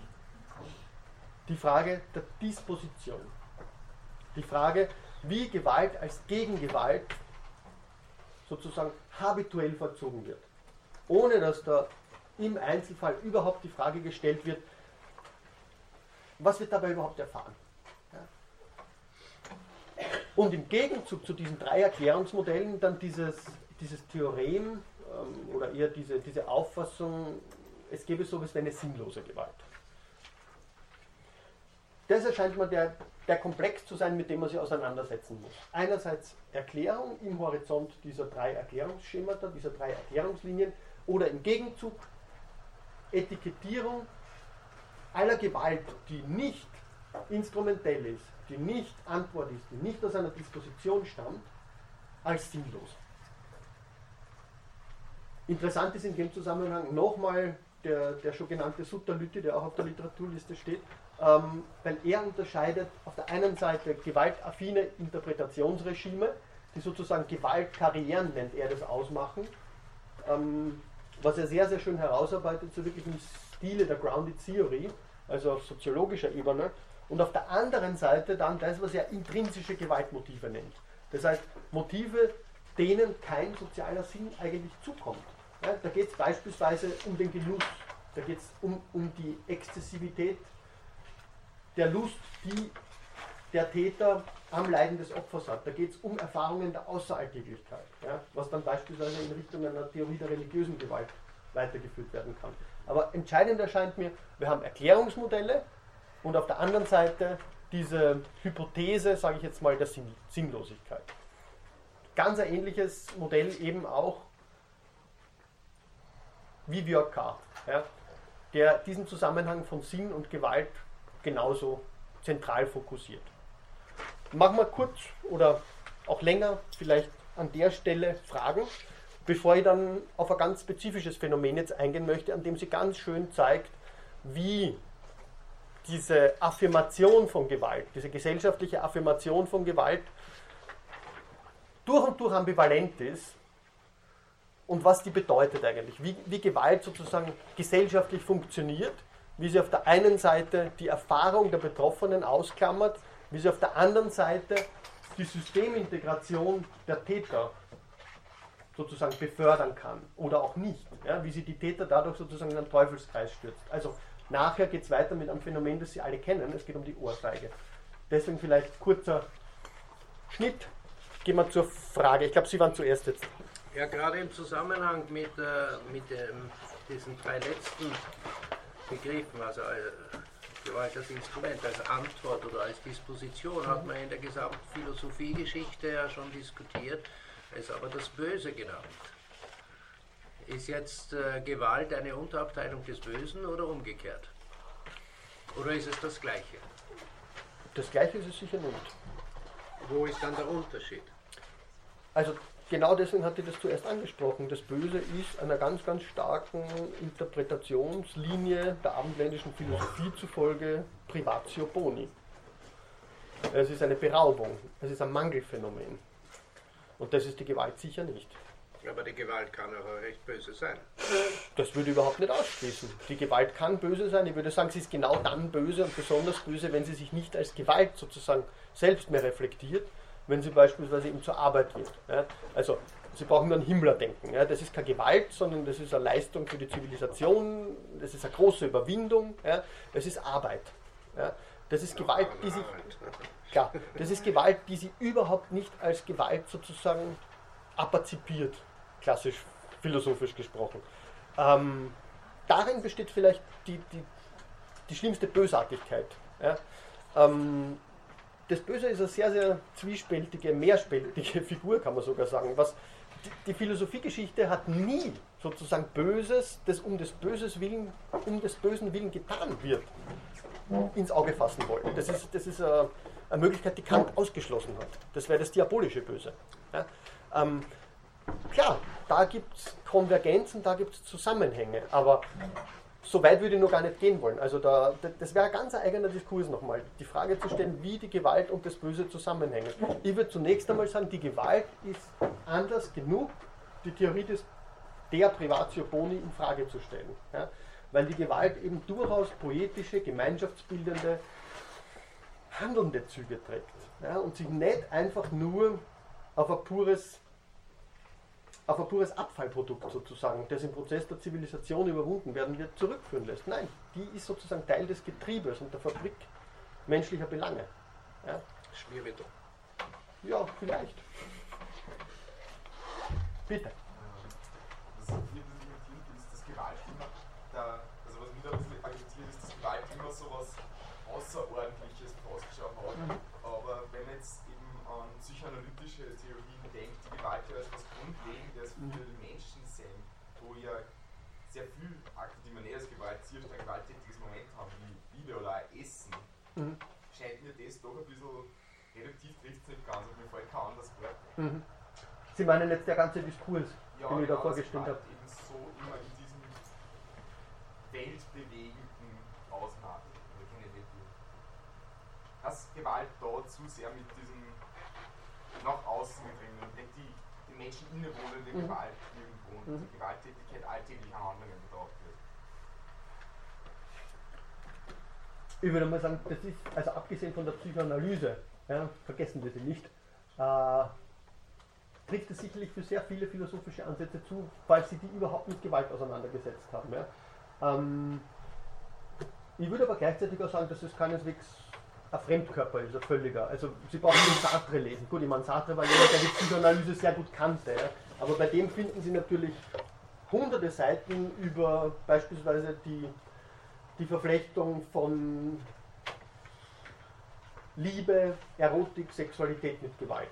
Die Frage der Disposition. Die Frage, wie Gewalt als Gegengewalt sozusagen habituell vollzogen wird. Ohne dass da im Einzelfall überhaupt die Frage gestellt wird, was wird dabei überhaupt erfahren. Und im Gegenzug zu diesen drei Erklärungsmodellen dann dieses dieses Theorem ähm, oder eher diese, diese Auffassung, es gäbe so etwas wie eine sinnlose Gewalt. Das erscheint mir der, der Komplex zu sein, mit dem man sich auseinandersetzen muss. Einerseits Erklärung im Horizont dieser drei Erklärungsschemata, dieser drei Erklärungslinien oder im Gegenzug Etikettierung aller Gewalt, die nicht instrumentell ist, die nicht Antwort ist, die nicht aus einer Disposition stammt, als sinnlos. Interessant ist in dem Zusammenhang nochmal der, der schon genannte Sutta-Lütti, der auch auf der Literaturliste steht, ähm, weil er unterscheidet auf der einen Seite gewaltaffine Interpretationsregime, die sozusagen Gewaltkarrieren, nennt er das, ausmachen, ähm, was er sehr, sehr schön herausarbeitet, so wirklich im Stile der Grounded Theory, also auf soziologischer Ebene, und auf der anderen Seite dann das, was er intrinsische Gewaltmotive nennt. Das heißt, Motive, denen kein sozialer Sinn eigentlich zukommt. Ja, da geht es beispielsweise um den Genuss, da geht es um, um die Exzessivität der Lust, die der Täter am Leiden des Opfers hat. Da geht es um Erfahrungen der Außeralltäglichkeit, ja, was dann beispielsweise in Richtung einer Theorie der religiösen Gewalt weitergeführt werden kann. Aber entscheidend erscheint mir, wir haben Erklärungsmodelle und auf der anderen Seite diese Hypothese, sage ich jetzt mal, der Sinn Sinnlosigkeit. Ganz ein ähnliches Modell eben auch wie Vyokart, ja, der diesen Zusammenhang von Sinn und Gewalt genauso zentral fokussiert. Machen wir kurz oder auch länger vielleicht an der Stelle Fragen, bevor ich dann auf ein ganz spezifisches Phänomen jetzt eingehen möchte, an dem sie ganz schön zeigt, wie diese Affirmation von Gewalt, diese gesellschaftliche Affirmation von Gewalt durch und durch ambivalent ist und was die bedeutet eigentlich, wie, wie Gewalt sozusagen gesellschaftlich funktioniert, wie sie auf der einen Seite die Erfahrung der Betroffenen ausklammert, wie sie auf der anderen Seite die Systemintegration der Täter sozusagen befördern kann oder auch nicht, ja, wie sie die Täter dadurch sozusagen in einen Teufelskreis stürzt. Also nachher geht es weiter mit einem Phänomen, das Sie alle kennen, es geht um die Ohrfeige. Deswegen vielleicht kurzer Schnitt, gehen wir zur Frage. Ich glaube, Sie waren zuerst jetzt. Ja, gerade im Zusammenhang mit, äh, mit dem, diesen drei letzten Begriffen, also äh, Gewalt als Instrument, als Antwort oder als Disposition, hat man in der gesamten Philosophiegeschichte ja schon diskutiert, ist aber das Böse genannt. Ist jetzt äh, Gewalt eine Unterabteilung des Bösen oder umgekehrt? Oder ist es das Gleiche? Das Gleiche ist es sicher nicht. Wo ist dann der Unterschied? Also genau deswegen hatte ich das zuerst angesprochen. Das Böse ist einer ganz, ganz starken Interpretationslinie der abendländischen Philosophie zufolge Privatio Boni. Es ist eine Beraubung, es ist ein Mangelphänomen. Und das ist die Gewalt sicher nicht. Aber die Gewalt kann auch recht böse sein. Das würde ich überhaupt nicht ausschließen. Die Gewalt kann böse sein. Ich würde sagen, sie ist genau dann böse und besonders böse, wenn sie sich nicht als Gewalt sozusagen selbst mehr reflektiert, wenn sie beispielsweise eben zur Arbeit geht. Ja? Also Sie brauchen an Himmler denken. Ja? Das ist keine Gewalt, sondern das ist eine Leistung für die Zivilisation, das ist eine große Überwindung, ja? das ist Arbeit. Ja? Das ist Gewalt, die sich, klar, das ist Gewalt, die sie überhaupt nicht als Gewalt sozusagen apazipiert, klassisch philosophisch gesprochen. Ähm, darin besteht vielleicht die, die, die schlimmste Bösartigkeit. Ja? Ähm, das Böse ist eine sehr, sehr zwiespältige, mehrspältige <laughs> Figur, kann man sogar sagen. Was die, Philosophiegeschichte hat nie sozusagen Böses, das um des Böses willen, um des Bösen willen getan wird, ins Auge fassen wollen. Das ist, das ist eine, eine Möglichkeit, die Kant ausgeschlossen hat. Das wäre das diabolische Böse. Ja? Ähm, klar, da gibt es Konvergenzen, da gibt es Zusammenhänge, aber so weit würde ich nur gar nicht gehen wollen. Also da, das wäre ein ganz eigener Diskurs nochmal, die Frage zu stellen, wie die Gewalt und das Böse zusammenhängen. Ich würde zunächst einmal sagen, die Gewalt ist anders genug, die Theorie des, der Privatio Boni in Frage zu stellen. Ja? Weil die Gewalt eben durchaus poetische, gemeinschaftsbildende, handelnde Züge trägt. Ja? Und sich nicht einfach nur auf ein pures auf ein pures Abfallprodukt sozusagen, das im Prozess der Zivilisation überwunden werden wird, zurückführen lässt. Nein, die ist sozusagen Teil des Getriebes und der Fabrik menschlicher Belange. Ja, Schmiermittel. ja vielleicht. Bitte. Das wird irgendwie ist das Gewalt immer, da, also was mir da ein bisschen argumentiert ist, dass Gewalt immer so was Außerordentliches vorausgeschaut hat. Aber wenn man jetzt eben an psychoanalytische Theorien denkt, die Gewalt ja als was Den Menschen sehen, wo ja sehr viel Akte, die man nicht als Gewalt sieht, ein gewalttätiges Moment haben, wie Liebe oder auch Essen, Mhm. scheint mir das doch ein bisschen reduktiv trifft nicht ganz, aber mir fällt kein anderes Wort. Mhm. Sie meinen jetzt der ganze Diskurs, Ja, den ich da genau, vorgestellt dass habe. Eben so immer in diesem weltbewegenden Ausmaß. Welt- Dass Gewalt da zu sehr mit diesem nach außen gedrängten innewohnende Mhm. Gewalt irgendwo und Mhm. die Gewalttätigkeit alltäglicher Handlungen betrachtet wird. Ich würde mal sagen, das ist, also abgesehen von der Psychoanalyse, ja, vergessen wir sie nicht, äh, trifft es sicherlich für sehr viele philosophische Ansätze zu, falls sie die überhaupt mit Gewalt auseinandergesetzt haben. Ja. Ähm, ich würde aber gleichzeitig auch sagen, dass es keineswegs ein Fremdkörper ist, ein völliger. Also Sie brauchen nur Sartre lesen. Gut, ich meine, Sartre war jemand, der die Psychoanalyse sehr gut kannte. Ja. Aber bei dem finden Sie natürlich hunderte Seiten über beispielsweise die die Verflechtung von Liebe, Erotik, Sexualität mit Gewalt.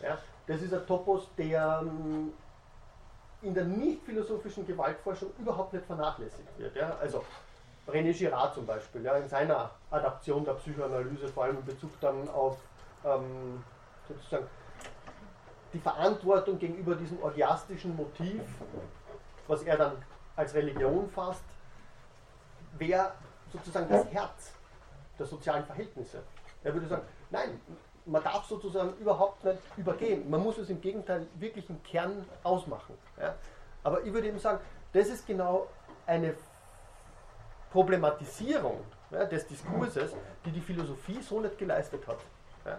Ja, das ist ein Topos, der ähm, in der nicht philosophischen Gewaltforschung überhaupt nicht vernachlässigt wird. Ja? Also René Girard zum Beispiel, ja, in seiner Adaption der Psychoanalyse, vor allem in Bezug dann auf ähm, sozusagen die Verantwortung gegenüber diesem orgiastischen Motiv, was er dann als Religion fasst, wäre sozusagen das Herz der sozialen Verhältnisse. Er würde sagen, nein, man darf sozusagen überhaupt nicht übergehen. Man muss es im Gegenteil wirklich im Kern ausmachen. Ja? Aber ich würde eben sagen, das ist genau eine Problematisierung ja, des Diskurses, die die Philosophie so nicht geleistet hat. Ja?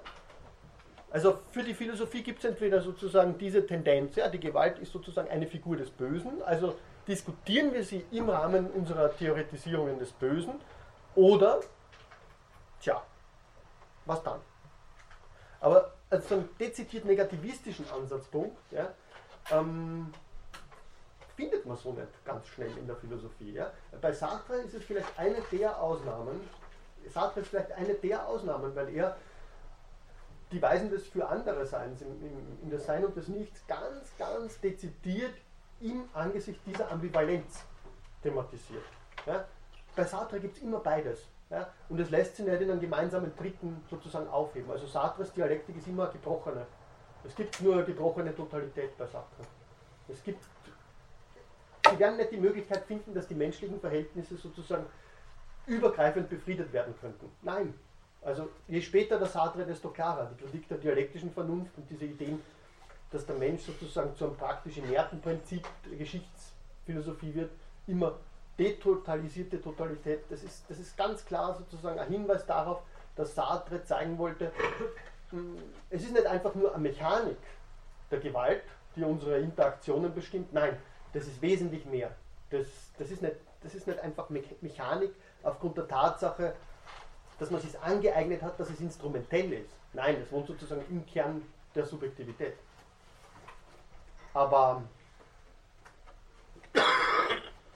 Also für die Philosophie gibt es entweder sozusagen diese Tendenz, ja, die Gewalt ist sozusagen eine Figur des Bösen, also diskutieren wir sie im Rahmen unserer Theoretisierungen des Bösen, oder, tja, was dann? Aber als so einen dezidiert negativistischen Ansatzpunkt ja, ähm, findet man so nicht ganz schnell in der Philosophie. Ja. Bei Sartre ist es vielleicht eine der Ausnahmen, Sartre ist vielleicht eine der Ausnahmen, weil er die Weisen des für andere Seins, in, in, in das Sein und das Nichts, ganz, ganz dezidiert im Angesicht dieser Ambivalenz thematisiert. Ja? Bei Sartre gibt es immer beides. Ja? Und es lässt sich nicht in einen gemeinsamen Dritten sozusagen aufheben. Also Sartres Dialektik ist immer gebrochene. Es gibt nur gebrochene Totalität bei Sartre. Es gibt, Sie werden nicht die Möglichkeit finden, dass die menschlichen Verhältnisse sozusagen übergreifend befriedet werden könnten. Nein. Also je später der Sartre, desto klarer. Die Kritik der dialektischen Vernunft und diese Ideen, dass der Mensch sozusagen zu einem praktisch inerten Prinzip der Geschichtsphilosophie wird, immer detotalisierte Totalität, das ist, das ist ganz klar sozusagen ein Hinweis darauf, dass Sartre zeigen wollte, es ist nicht einfach nur eine Mechanik der Gewalt, die unsere Interaktionen bestimmt, nein, das ist wesentlich mehr. Das, das, ist, nicht, das ist nicht einfach Me Mechanik aufgrund der Tatsache, dass man sich angeeignet hat, dass es instrumentell ist. Nein, es wohnt sozusagen im Kern der Subjektivität. Aber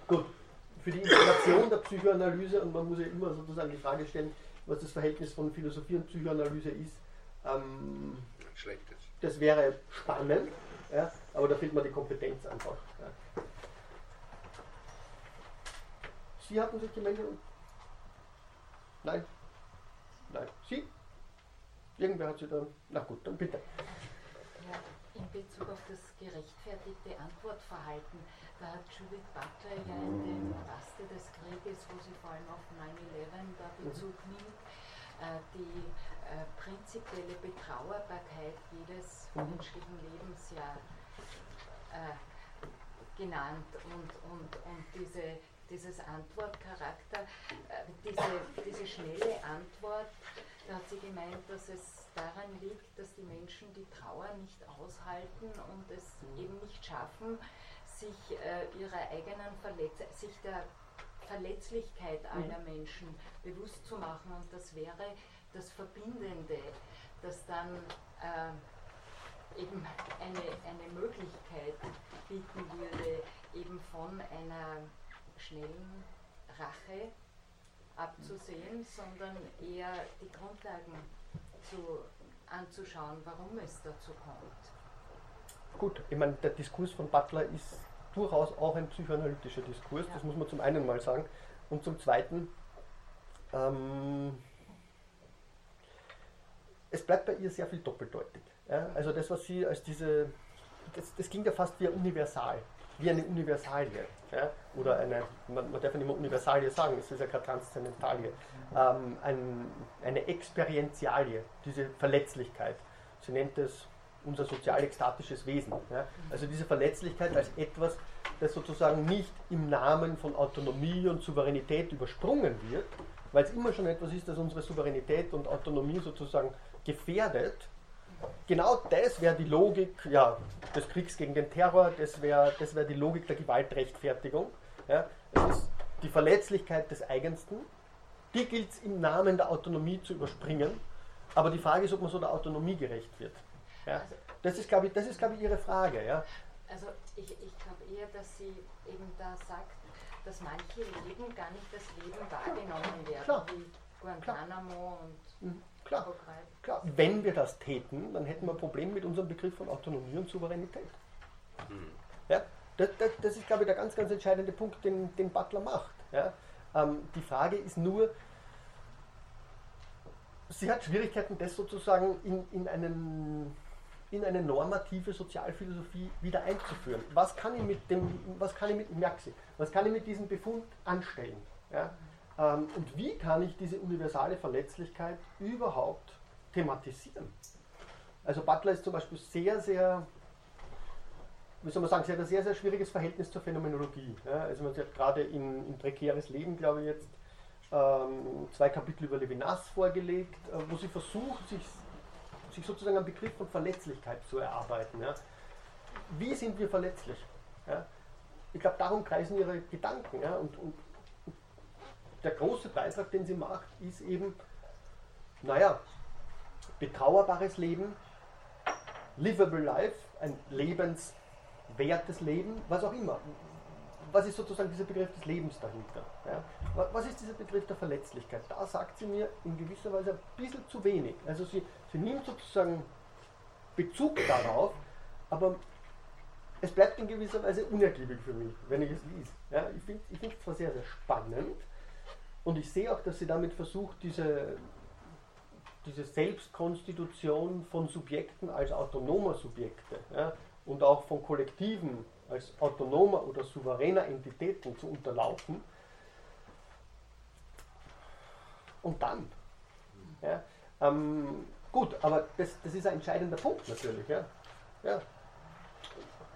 gut, für die Integration der Psychoanalyse, und man muss ja immer sozusagen die Frage stellen, was das Verhältnis von Philosophie und Psychoanalyse ist, ähm, Schlechtes. das wäre spannend, ja, aber da fehlt mir die Kompetenz einfach. Ja. Sie hatten sich gemeldet und. Nein? Nein. Sie? Irgendwer hat sie da. Na gut, dann bitte. Ja, in Bezug auf das gerechtfertigte Antwortverhalten, da hat Judith Butler ja in dem Raste des Krieges, wo sie vor allem auf 9-11 da Bezug nimmt, äh, die äh, prinzipielle Betrauerbarkeit jedes Mhm. menschlichen Lebens ja äh, genannt und, und, und diese, dieses Antwortcharakter, äh, diese, diese schnelle Antwort, da hat sie gemeint, dass es daran liegt, dass die Menschen die Trauer nicht aushalten und es eben nicht schaffen, sich äh, ihrer eigenen Verletz sich der Verletzlichkeit aller Menschen bewusst zu machen. Und das wäre das Verbindende, das dann äh, eben eine, eine Möglichkeit bieten würde, eben von einer schnellen Rache abzusehen, sondern eher die Grundlagen zu, anzuschauen, warum es dazu kommt. Gut, ich meine, der Diskurs von Butler ist durchaus auch ein psychoanalytischer Diskurs, das muss man zum einen mal sagen. Und zum zweiten, ähm, es bleibt bei ihr sehr viel doppeldeutig. Ja? Also das, was sie als diese, das, das klingt ja fast wie ein Universal, wie eine Universalie. Ja? Oder eine, man, man darf ja nicht mehr Universalie sagen, es ist ja keine Transzendentalie. Ähm, ein, eine Experientialie, diese Verletzlichkeit. Sie nennt es unser sozial-ekstatisches Wesen. Ja? Also diese Verletzlichkeit als etwas, das sozusagen nicht im Namen von Autonomie und Souveränität übersprungen wird, weil es immer schon etwas ist, das unsere Souveränität und Autonomie sozusagen gefährdet. Genau das wäre die Logik ja, des Kriegs gegen den Terror, das wäre das wär die Logik der Gewaltrechtfertigung. Ja? Es ist die Verletzlichkeit des Eigensten, die gilt es im Namen der Autonomie zu überspringen, aber die Frage ist, ob man so der Autonomie gerecht wird. Ja? Also Das ist, glaube ich, das ist, glaube ich, Ihre Frage. Ja? Also ich, ich glaube eher, dass sie eben da sagt, dass manche Leben gar nicht das Leben wahrgenommen werden, Klar. wie Guantanamo und Mhm, Klar, Abu Ghraib. klar. Wenn wir das täten, dann hätten wir ein Problem mit unserem Begriff von Autonomie und Souveränität. Ja? Das, das, das ist, glaube ich, der ganz, ganz entscheidende Punkt, den, den Butler macht. Ja? Ähm, die Frage ist nur, sie hat Schwierigkeiten, das sozusagen in, in, einen, in eine normative Sozialphilosophie wieder einzuführen. Was kann ich mit dem, was kann ich mit Merxi, was kann ich mit diesem Befund anstellen? Ja? Ähm, und wie kann ich diese universale Verletzlichkeit überhaupt thematisieren? Also Butler ist zum Beispiel sehr, sehr, wie soll man sagen, sie hat ein sehr, sehr schwieriges Verhältnis zur Phänomenologie. Ja? Also sie hat gerade in, in Prekäres Leben, glaube ich, jetzt ähm, zwei Kapitel über Levinas vorgelegt, äh, wo sie versucht, sich, sich sozusagen einen Begriff von Verletzlichkeit zu erarbeiten. Ja? Wie sind wir verletzlich? Ja? Ich glaube, darum kreisen ihre Gedanken. Und, und der große Beitrag, den sie macht, ist eben, naja, betrauerbares Leben, livable life, ein lebenswertes Leben, was auch immer. Was ist sozusagen dieser Begriff des Lebens dahinter? Ja? Wa- Was ist dieser Begriff der Verletzlichkeit? Da sagt sie mir in gewisser Weise ein bisschen zu wenig. Also sie, sie nimmt sozusagen Bezug darauf, aber es bleibt in gewisser Weise unergiebig für mich, wenn ich es lese. Ja? Ich finde es zwar sehr, sehr spannend und ich sehe auch, dass sie damit versucht, diese, diese Selbstkonstitution von Subjekten als autonomer Subjekte ja, und auch von Kollektiven als autonomer oder souveräner Entitäten zu unterlaufen. Und dann. Ja, ähm, gut, aber das, das ist ein entscheidender Punkt natürlich. Ja. Ja.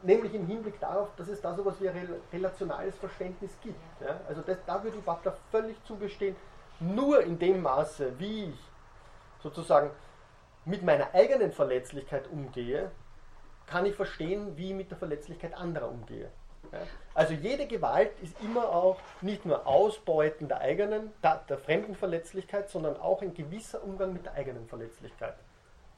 Nämlich im Hinblick darauf, dass es da so etwas wie ein rel- relationales Verständnis gibt. Ja. Also das, da würde ich Butler völlig zugestehen, nur in dem Maße, wie ich sozusagen mit meiner eigenen Verletzlichkeit umgehe, kann ich verstehen, wie ich mit der Verletzlichkeit anderer umgehe. Ja? Also jede Gewalt ist immer auch nicht nur Ausbeuten der eigenen, der, der fremden Verletzlichkeit, sondern auch ein gewisser Umgang mit der eigenen Verletzlichkeit.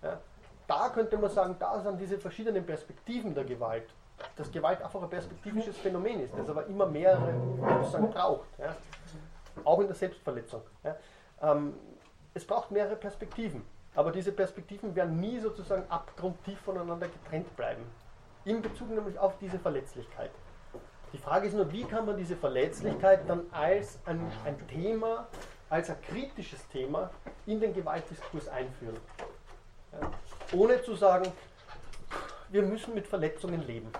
Ja? Da könnte man sagen, da sind diese verschiedenen Perspektiven der Gewalt. Dass Gewalt einfach ein perspektivisches Phänomen ist, das aber immer mehrere sozusagen braucht. Ja? Auch in der Selbstverletzung. Ähm, es braucht mehrere Perspektiven. Aber diese Perspektiven werden nie sozusagen abgrundtief voneinander getrennt bleiben. In Bezug nämlich auf diese Verletzlichkeit. Die Frage ist nur, wie kann man diese Verletzlichkeit dann als ein, ein Thema, als ein kritisches Thema in den Gewaltdiskurs einführen. Ja? Ohne zu sagen, wir müssen mit Verletzungen leben.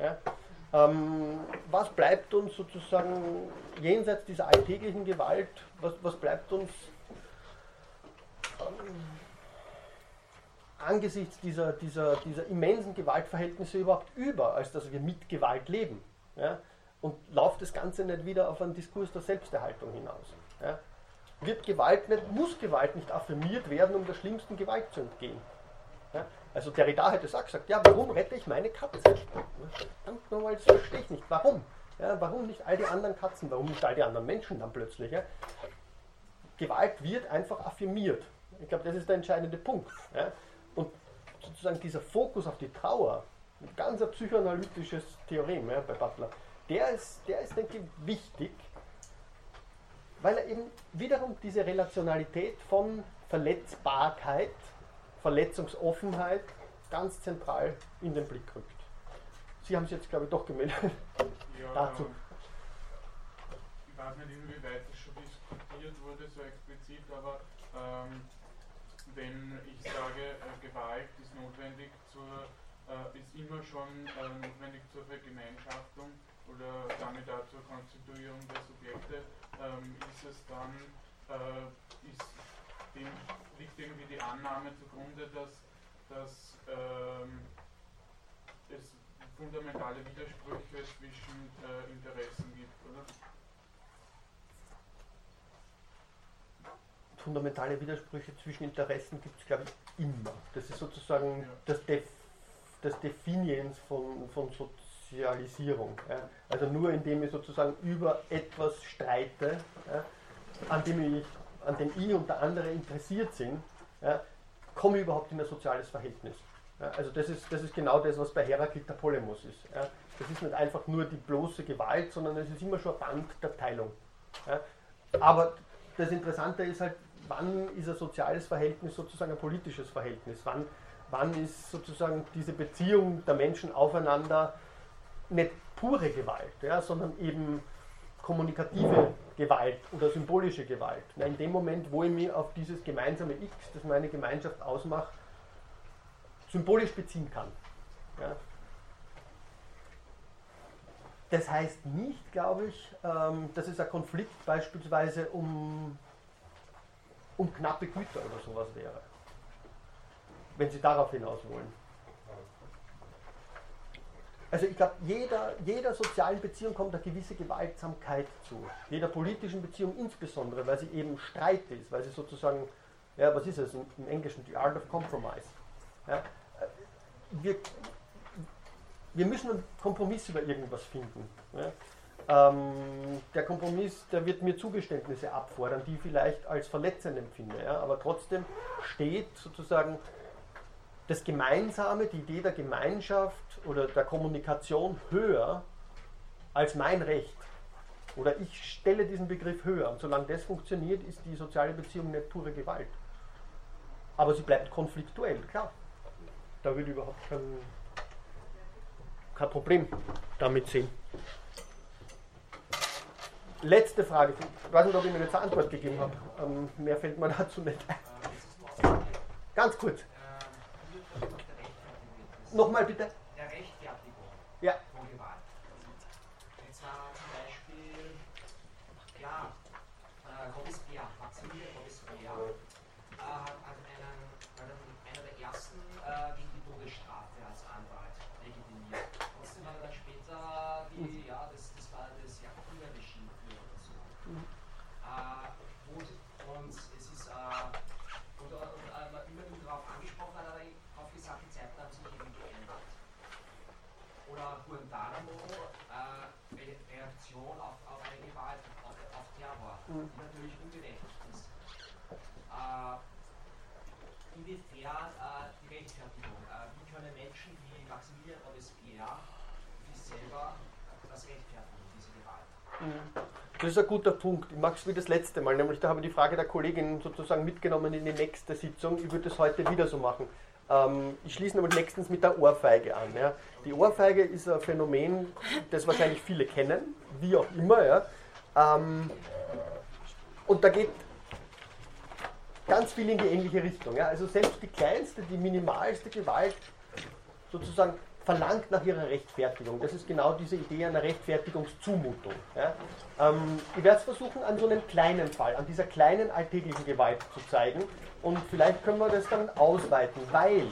Ja? Ähm, was bleibt uns sozusagen jenseits dieser alltäglichen Gewalt, was, was bleibt uns angesichts dieser, dieser, dieser immensen Gewaltverhältnisse überhaupt über, als dass wir mit Gewalt leben. Ja? Und läuft das Ganze nicht wieder auf einen Diskurs der Selbsterhaltung hinaus. Ja? Wird Gewalt nicht, muss Gewalt nicht affirmiert werden, um der schlimmsten Gewalt zu entgehen. Ja? Also Derrida hätte es auch gesagt, ja, warum rette ich meine Katze? Verdammt nochmal, das verstehe ich nicht. Warum? Ja, warum nicht all die anderen Katzen? Warum nicht all die anderen Menschen dann plötzlich? Ja? Gewalt wird einfach affirmiert. Ich glaube, das ist der entscheidende Punkt. Ja? Und sozusagen dieser Fokus auf die Trauer, ein ganz psychoanalytisches Theorem ja, bei Butler, der ist, der ist, denke ich, wichtig, weil er eben wiederum diese Relationalität von Verletzbarkeit, Verletzungsoffenheit ganz zentral in den Blick rückt. Sie haben es jetzt, glaube ich, doch gemeldet. Ja, <laughs> Dazu. Ich weiß nicht, inwieweit das schon diskutiert wurde, so explizit, aber ähm, wenn ich sage, äh, Gewalt ist notwendig zur, äh, ist immer schon äh, notwendig zur Vergemeinschaftung oder damit auch zur Konstituierung der Subjekte, ähm, ist es dann, ist dem, liegt irgendwie die Annahme zugrunde, dass, dass ähm, es fundamentale Widersprüche zwischen äh, Interessen gibt, oder? Fundamentale Widersprüche zwischen Interessen gibt es, glaube ich, immer. Das ist sozusagen Ja. das, Def das Definiens von, von Sozialisierung. Ja. Also nur indem ich sozusagen über etwas streite, ja, an, dem ich, an dem ich und der andere interessiert sind, komme ich überhaupt in ein soziales Verhältnis. Also das ist, das ist genau das, was bei Heraklit der Polemos ist. Das ist nicht einfach nur die bloße Gewalt, sondern es ist immer schon ein Band der Teilung. Aber das Interessante ist halt, wann ist ein soziales Verhältnis sozusagen ein politisches Verhältnis? Wann, wann ist sozusagen diese Beziehung der Menschen aufeinander nicht pure Gewalt, ja, sondern eben kommunikative Gewalt oder symbolische Gewalt. Na, in dem Moment, wo ich mich auf dieses gemeinsame X, das meine Gemeinschaft ausmacht, symbolisch beziehen kann. Ja. Das heißt nicht, glaube ich, ähm, dass es ein Konflikt beispielsweise um, um knappe Güter oder sowas wäre. Wenn Sie darauf hinaus wollen. Also ich glaube, jeder, jeder sozialen Beziehung kommt eine gewisse Gewaltsamkeit zu. Jeder politischen Beziehung insbesondere, weil sie eben Streit ist, weil sie sozusagen, ja, was ist es im Englischen, the art of compromise. Ja, wir, wir müssen einen Kompromiss über irgendwas finden. Ja. Ähm, der Kompromiss, der wird mir Zugeständnisse abfordern, die ich vielleicht als verletzend empfinde, ja, aber trotzdem steht sozusagen das Gemeinsame, die Idee der Gemeinschaft oder der Kommunikation höher als mein Recht. Oder ich stelle diesen Begriff höher. Und solange das funktioniert, ist die soziale Beziehung nicht pure Gewalt. Aber sie bleibt konfliktuell, klar. Da würde ich überhaupt kein, kein Problem damit sehen. Letzte Frage. Ich weiß nicht, ob ich mir jetzt eine Antwort gegeben habe. Ähm, mehr fällt mir <laughs> dazu nicht ein. Ganz kurz. Nochmal bitte. der Rechtfertigung Ja. von Gewalt. Und zwar zum Beispiel, ja, äh, Robespierre, Maximilian Robespierre, äh, hat als einen, einen, einer der ersten äh, gegen die Todesstrafe als Anwalt legitimiert. Trotzdem hat er dann später die, ja, das, das war das Jakobiner-Regime für oder so. Äh, und, und es ist, äh, und, und, und äh, man immer wieder darauf angesprochen hat, hat er darauf gesagt, die Zeiten haben sich eben geändert. Oder Guantanamo, äh, Re- Reaktion auf, auf eine Gewalt, auf, auf Die natürlich unberechtigt ist. Äh, inwiefern äh, die Rechtfertigung? Äh, wie können Menschen wie Maximilian Robespierre sich selber das rechtfertigen, diese Gewalt? Das ist ein guter Punkt. Ich mache es wie das letzte Mal, nämlich da habe ich die Frage der Kollegin sozusagen mitgenommen in die nächste Sitzung. Ich würde das heute wieder so machen. Ähm, ich schließe aber nächstens mit der Ohrfeige an. Ja. Die Ohrfeige ist ein Phänomen, das wahrscheinlich viele kennen, wie auch immer. Ja. Ähm, und da geht ganz viel in die ähnliche Richtung. Ja. Also selbst die kleinste, die minimalste Gewalt sozusagen verlangt nach ihrer Rechtfertigung. Das ist genau diese Idee einer Rechtfertigungszumutung. Ja. Ähm, ich werde es versuchen, an so einem kleinen Fall, an dieser kleinen alltäglichen Gewalt zu zeigen. Und vielleicht können wir das dann ausweiten, weil,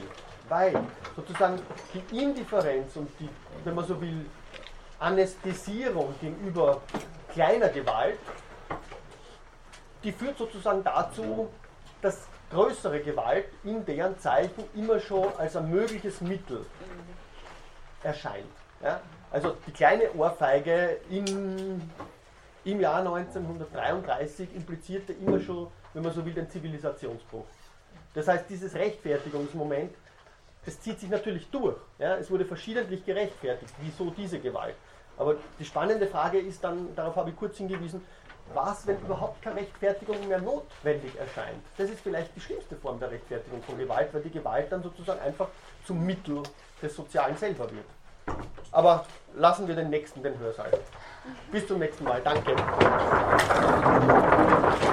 weil sozusagen die Indifferenz und die, wenn man so will, Anästhesierung gegenüber kleiner Gewalt, die führt sozusagen dazu, dass größere Gewalt in deren Zeichen immer schon als ein mögliches Mittel erscheint. Ja? Also die kleine Ohrfeige in, im Jahr 1933 implizierte immer schon, wenn man so will, den Zivilisationsbruch. Das heißt, dieses Rechtfertigungsmoment, das zieht sich natürlich durch. Ja? Es wurde verschiedentlich gerechtfertigt, wieso diese Gewalt. Aber die spannende Frage ist dann, darauf habe ich kurz hingewiesen, was, wenn überhaupt keine Rechtfertigung mehr notwendig erscheint? Das ist vielleicht die schlimmste Form der Rechtfertigung von Gewalt, weil die Gewalt dann sozusagen einfach zum Mittel des Sozialen selber wird. Aber lassen wir den nächsten den Hörsaal. Bis zum nächsten Mal. Danke.